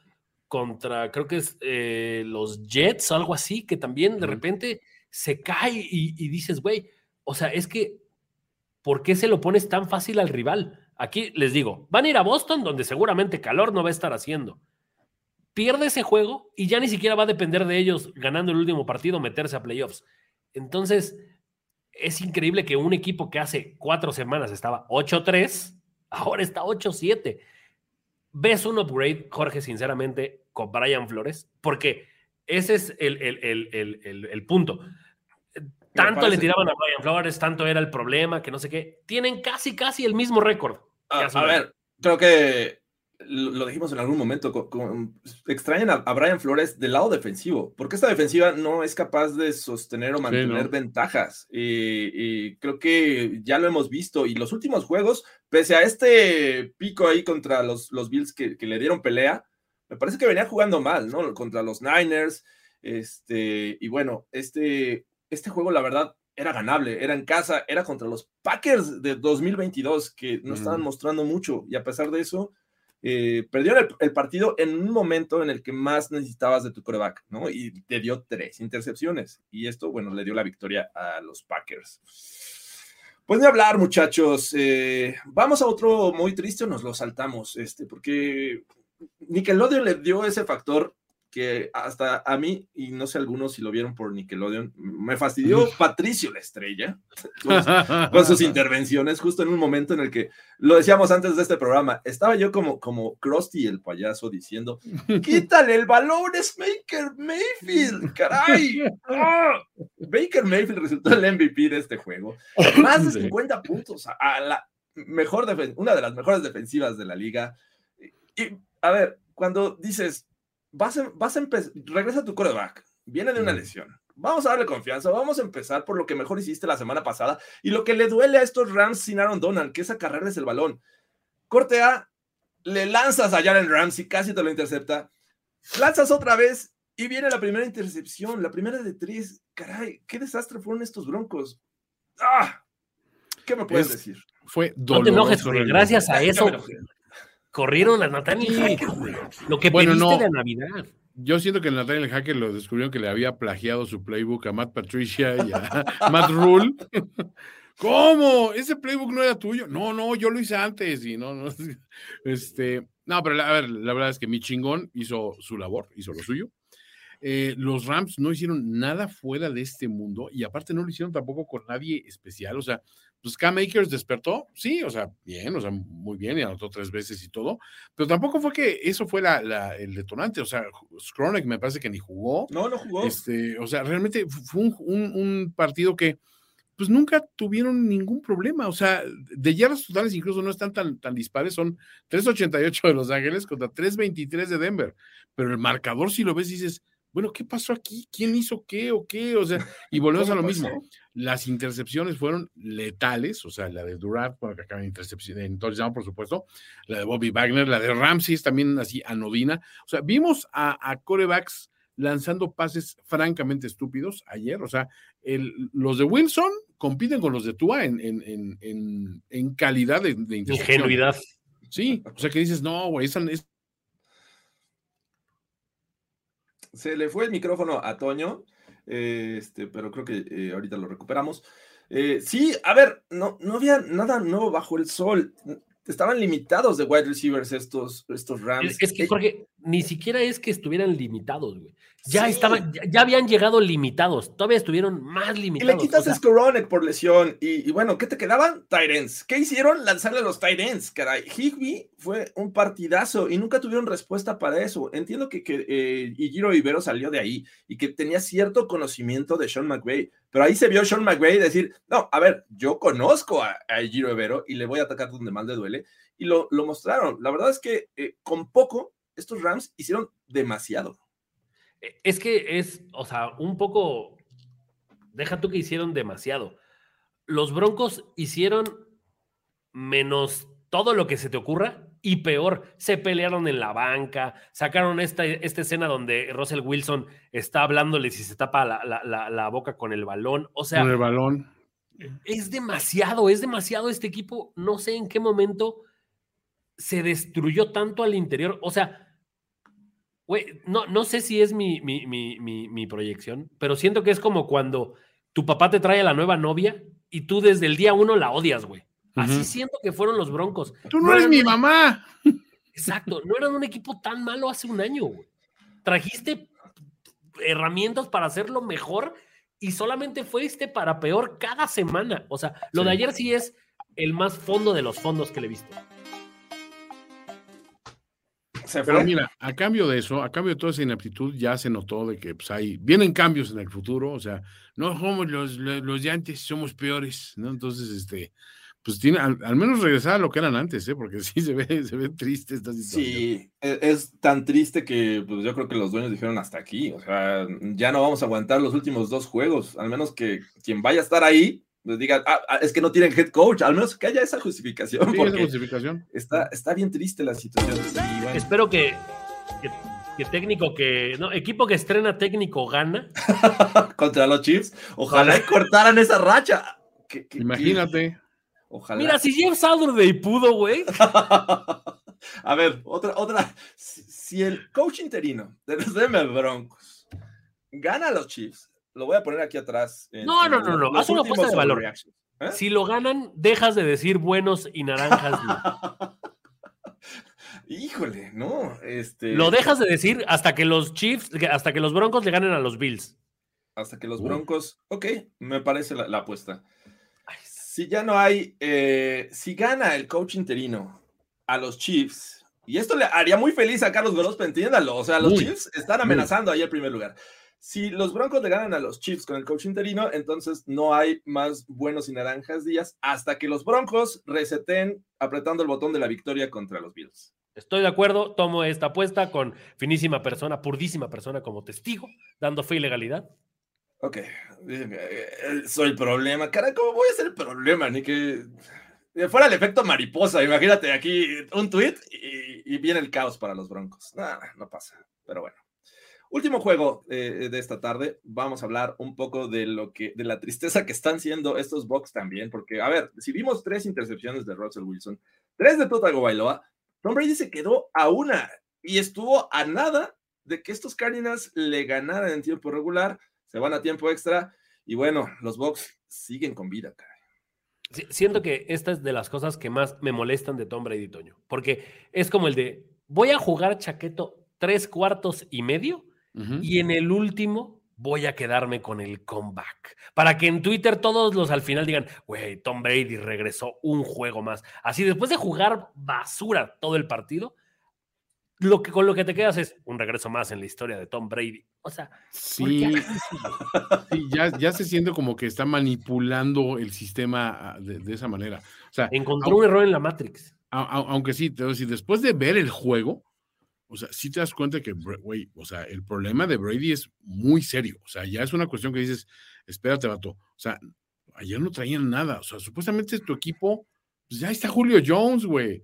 contra, creo que es eh, los Jets, algo así, que también de repente se cae y, y dices, güey, o sea, es que, ¿por qué se lo pones tan fácil al rival? Aquí les digo, van a ir a Boston, donde seguramente calor no va a estar haciendo. Pierde ese juego y ya ni siquiera va a depender de ellos ganando el último partido meterse a playoffs. Entonces, es increíble que un equipo que hace cuatro semanas estaba 8-3, ahora está 8-7 ves un upgrade, Jorge, sinceramente, con Brian Flores, porque ese es el, el- el- el- punto. Tanto le tiraban a Brian Flores, tanto era el problema, que no sé qué. Tienen casi, casi el mismo récord. que A, ver, creo que lo, lo dijimos en algún momento, co- co- extrañan a, a Brian Flores del lado defensivo, porque esta defensiva no es capaz de sostener o mantener ¿no? ventajas. Y, y creo que ya lo hemos visto. Y los últimos juegos, pese a este pico ahí contra los, los Bills que, que le dieron pelea, me parece que venía jugando mal, ¿no? Contra los Niners. Este, y bueno, este, este juego, la verdad, era ganable, era en casa, era contra los Packers de 2022, que no estaban mostrando mucho, y a pesar de eso, eh, perdieron el, partido en un momento en el que más necesitabas de tu coreback, ¿no? Y te dio tres intercepciones, y esto, bueno, le dio la victoria a los Packers. Pues de hablar, muchachos, eh, vamos a otro muy triste nos lo saltamos, este, porque Nickelodeon le dio ese factor que hasta a mí, y no sé algunos si lo vieron por Nickelodeon, me fastidió Patricio la estrella con, su- con sus intervenciones, justo en un momento en el que, lo decíamos antes de este programa, estaba yo como, como Krusty el payaso diciendo, quítale el balón, es Baker Mayfield, caray. ¡Ah! Baker Mayfield resultó el MVP de este juego. Más de Sí. 50 puntos a, a la mejor una de las mejores defensivas de la liga. Y, a ver, cuando dices, vas a, vas a empezar, regresa tu coreback, viene de una lesión. Vamos a darle confianza, vamos a empezar por lo que mejor hiciste la semana pasada y lo que le duele a estos Rams sin Aaron Donald, que es acarrearles el balón. Corte A, le lanzas a Jalen Ramsey, casi te lo intercepta. Lanzas otra vez y viene la primera intercepción, la primera de tres. Caray, qué desastre fueron estos broncos. ¡Ah! ¿Qué me puedes Es- decir? Fue No doloroso. te enojes, gracias a eso. Corrieron a Nathaniel güey. Lo que Bueno, pediste no. de Navidad. Yo siento que el Nathaniel Hacker lo descubrieron que le había plagiado su playbook a Matt Patricia y a Matt Rule. ¿Cómo? ¿Ese playbook no era tuyo? No, no, yo lo hice antes y no, no. Este, no, pero la- a ver, la verdad es que mi chingón hizo su labor, hizo lo suyo. Eh, los Rams no hicieron nada fuera de este mundo y aparte no lo hicieron tampoco con nadie especial. O sea, pues Cam Akers despertó, sí, o sea, bien, o sea, muy bien y anotó tres veces y todo, pero tampoco fue que eso fue la- la- el detonante. O sea, Skronek me parece que ni jugó. No, no jugó. Este, o sea, realmente fu- fue un, un- un partido que pues nunca tuvieron ningún problema. O sea, de yardas totales incluso no están tan, tan dispares, son 3.88 de Los Ángeles contra 3.23 de Denver. Pero el marcador, si lo ves, dices, bueno, ¿qué pasó aquí? ¿Quién hizo qué o qué? O sea, y volvemos a lo ¿Cómo mismo. Las intercepciones fueron letales, o sea, la de Durant, bueno, que acaba en intercepción, en touchdown, por supuesto, la de Bobby Wagner, la de Ramsey es también así anodina. O sea, vimos a, a corebacks lanzando pases francamente estúpidos ayer. O sea, el- los de Wilson compiten con los de Tua en, en, en, en, en calidad de, de intercepción. Ingenuidad. Sí, o sea que dices, no, güey, esa es Se le fue el micrófono a Toño, eh, este, pero creo que eh, ahorita lo recuperamos. Eh, sí, a ver, no, no había nada nuevo bajo el sol. Estaban limitados de wide receivers estos, estos Rams. Es, es que, Jorge, ni siquiera es que estuvieran limitados, güey. Ya Sí. estaban, ya, ya habían llegado limitados. Todavía estuvieron más Y limitados. le quitas o sea, Skoronek por lesión. Y, y bueno, ¿qué te quedaban? Tyrants. ¿Qué hicieron? Lanzarle a los Tyrants, caray. Higby fue un partidazo y nunca tuvieron respuesta para eso. Entiendo que, que eh, Igiro Ibero salió de ahí y que tenía cierto conocimiento de Sean McVay. Pero ahí se vio Sean McVay decir: No, a ver, yo conozco a, a Igiro Ibero y le voy a atacar donde más le duele. Y lo, lo mostraron. La verdad es que eh, con poco, estos Rams hicieron demasiado. Es que es, o sea, un poco. Deja tú que hicieron demasiado. Los Broncos hicieron menos todo lo que se te ocurra y peor. Se pelearon en la banca, sacaron esta, esta escena donde Russell Wilson está hablándole si se tapa la, la- la- la boca con el balón. O sea, con el balón. es demasiado, es demasiado este equipo. No sé en qué momento se destruyó tanto al interior. O sea, güey, no, no sé si es mi, mi, mi- mi- mi proyección, pero siento que es como cuando tu papá te trae a la nueva novia y tú desde el día uno la odias, güey. Así siento que fueron los Broncos. Tú no eres mi un- mamá. Exacto, no eran un equipo tan malo hace un año, güey. Trajiste herramientas para hacerlo mejor y solamente fuiste para peor cada semana. O sea, lo de ayer sí es el más fondo de los fondos que le he visto. Se Pero fue. mira, a cambio de eso, a cambio de toda esa ineptitud, ya se notó de que pues, hay, vienen cambios en el futuro, o sea, no somos los, los, los de antes, somos peores, ¿no? Entonces, este, pues tiene, al, al menos regresar a lo que eran antes, ¿eh? Porque sí se ve, se ve triste esta situación. Sí, e- es tan triste que pues, yo creo que los dueños dijeron hasta aquí. O sea, ya no vamos a aguantar los últimos dos juegos, al menos que quien vaya a estar ahí les diga, "Ah, ah, es que no tienen head coach, al menos que haya esa justificación, Sí, esa justificación. está, está bien triste la situación. Y bueno, Espero que, que, que técnico que. No, equipo que estrena técnico gana. contra los Chiefs, ojalá y cortaran esa racha. Que- Imagínate. ojalá. Mira, si Jeff Saturday pudo, güey. a ver, otra, otra. Si, si el coach interino de los Denver Broncos gana a los Chiefs, lo voy a poner aquí atrás. en- No, en no, no, no, haz una apuesta de valor. ¿Eh? Si lo ganan, dejas de decir buenos y naranjas. Híjole, no, este. Lo dejas de decir hasta que los Chiefs, hasta que los Broncos le ganen a los Bills. Hasta que los. Broncos. Ok, me parece la, la apuesta. Si ya no hay. eh, si gana el coach interino a los Chiefs, y esto le haría muy feliz a Carlos Gorospe, entiéndalo. O sea, los Chiefs están amenazando ahí el primer lugar. Si los Broncos le ganan a los Chiefs con el coach interino, entonces no hay más buenos y naranjas días hasta que los Broncos reseten apretando el botón de la victoria contra los Bills. Estoy de acuerdo, tomo esta apuesta con finísima persona, purdísima persona como testigo, dando fe y legalidad. Ok, eh, soy el problema. Cara, ¿cómo voy a ser el problema? Ni que fuera el efecto mariposa. Imagínate aquí un tweet y, y viene el caos para los Broncos. Nada, no pasa. Pero bueno. Último juego eh, de esta tarde, vamos a hablar un poco de lo que, de la tristeza que están siendo estos Bucks también, porque, a ver, si vimos tres intercepciones de Russell Wilson, tres de Totago Bailoa, Tom Brady se quedó a una y estuvo a nada de que estos Cardinals le ganaran en tiempo regular, se van a tiempo extra y bueno, los Bucks siguen con vida, Sí, siento que esta es de las cosas que más me molestan de Tom Brady, Toño, porque es como el de, voy a jugar chaqueto tres cuartos y medio y en el último voy a quedarme con el comeback. Para que en Twitter todos los al final digan, güey, Tom Brady regresó un juego más. Así después de jugar basura todo el partido, lo que, con lo que te quedas es un regreso más en la historia de Tom Brady. O sea, sí, sí ya, ya, se siente como que está manipulando el sistema ah, de, de esa manera. O sea, encontró un error en la Matrix. Aunque sí, te decir, después de ver el juego, o sea, sí te das cuenta que, güey, o sea, el problema de Brady es muy serio. O sea, ya es una cuestión que dices, espérate, vato. O sea, ayer no traían nada. O sea, supuestamente tu equipo, pues ya está Julio Jones, güey.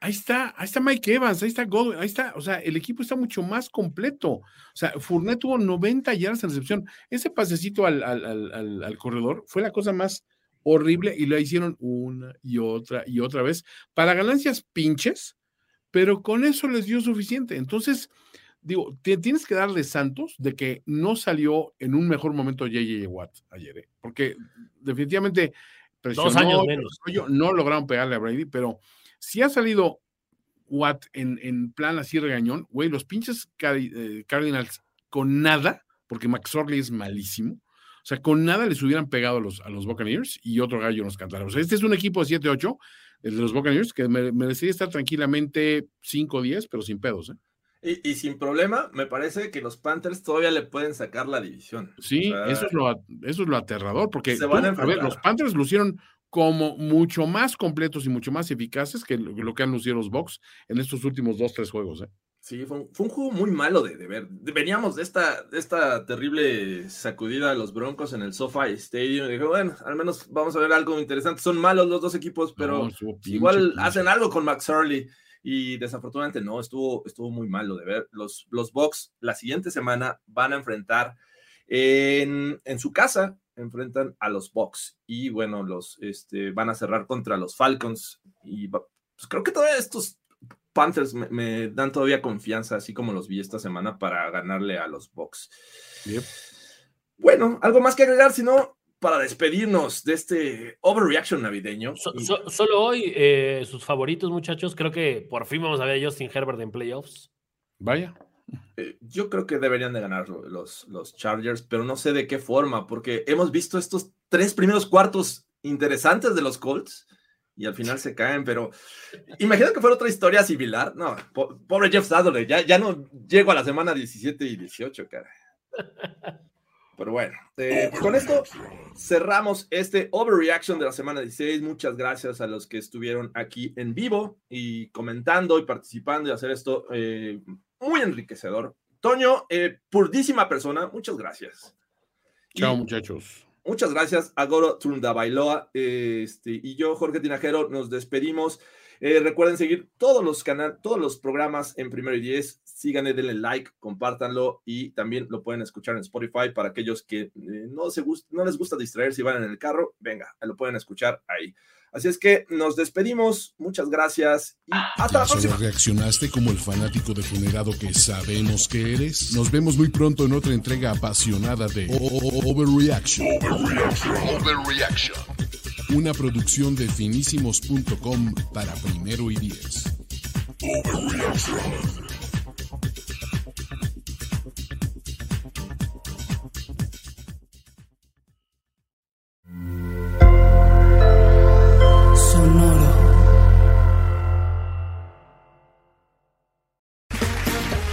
Ahí está, ahí está Mike Evans, ahí está Godwin, ahí está, o sea, el equipo está mucho más completo. O sea, Fournette tuvo 90 yardas en recepción. Ese pasecito al, al, al, corredor fue la cosa más horrible y lo hicieron una y otra y otra vez para ganancias pinches pero con eso les dio suficiente. Entonces, digo, tienes que darle santos de que no salió en un mejor momento JJ Watt ayer, ¿eh? porque definitivamente Dos años menos. no lograron pegarle a Brady, pero si ha salido Watt en, en plan así regañón, güey, los pinches eh, Cardinals con nada, porque McSorley es malísimo, o sea, con nada les hubieran pegado a los, a los Buccaneers y otro gallo nos cantaron. O sea, este es un equipo de 7-8 el de los Buccaneers, que merecería estar tranquilamente 5 o 10, pero sin pedos. ¿eh? Y, y, sin problema, me parece que los Panthers todavía le pueden sacar la división. Sí, o sea, eso, es lo, eso es lo aterrador, porque tú, a, a, ver, los Panthers lucieron como mucho más completos y mucho más eficaces que lo, lo que han lucido los Bucks en estos últimos dos, tres juegos. ¿eh? Sí, fue un, fue un, juego muy malo de, de, ver. Veníamos de esta, de esta terrible sacudida de los Broncos en el SoFi Stadium. Y dije, bueno, al menos vamos a ver algo interesante. Son malos los dos equipos, pero no, igual pinche. hacen algo con Max Hurley. Y desafortunadamente no, estuvo, estuvo muy malo de ver. Los, los Bucks la siguiente semana van a enfrentar en, en su casa, enfrentan a los Bucks. Y bueno, los este, van a cerrar contra los Falcons. Y pues, creo que todavía estos Panthers me, me, dan todavía confianza, así como los vi esta semana, para ganarle a los Bucks. Yep. Bueno, algo más que agregar, sino para despedirnos de este overreaction navideño. So, so, solo hoy, eh, sus favoritos, muchachos, creo que por fin vamos a ver a Justin Herbert en playoffs. Vaya. Eh, yo creo que deberían de ganar los, los Chargers, pero no sé de qué forma, porque hemos visto estos tres primeros cuartos interesantes de los Colts y al final se caen, pero imagina que fuera otra historia similar. No, po pobre Jeff Sadler, ya, ya no llego a la semana 17 y 18, cara. Pero bueno, eh, con esto cerramos este overreaction de la semana 16. Muchas gracias a los que estuvieron aquí en vivo y comentando y participando y hacer esto eh, muy enriquecedor. Toño, eh, purdísima persona, muchas gracias. Chao, y, muchachos. Muchas gracias a Goro Trundabailoa este, y yo, Jorge Tinajero, nos despedimos. Eh, recuerden seguir todos los canales, todos los programas en Primero y Diez. Síganle, denle like, compártanlo y también lo pueden escuchar en Spotify para aquellos que eh, no, se no les gusta distraerse y van en el carro. Venga, lo pueden escuchar ahí. Así es que nos despedimos. Muchas gracias y hasta la próxima. ¿Solo reaccionaste como el fanático degenerado que sabemos que eres? Nos vemos muy pronto en otra entrega apasionada de Overreaction. Overreaction. Overreaction. Una producción de finísimos.com para primero y diez. Overreaction.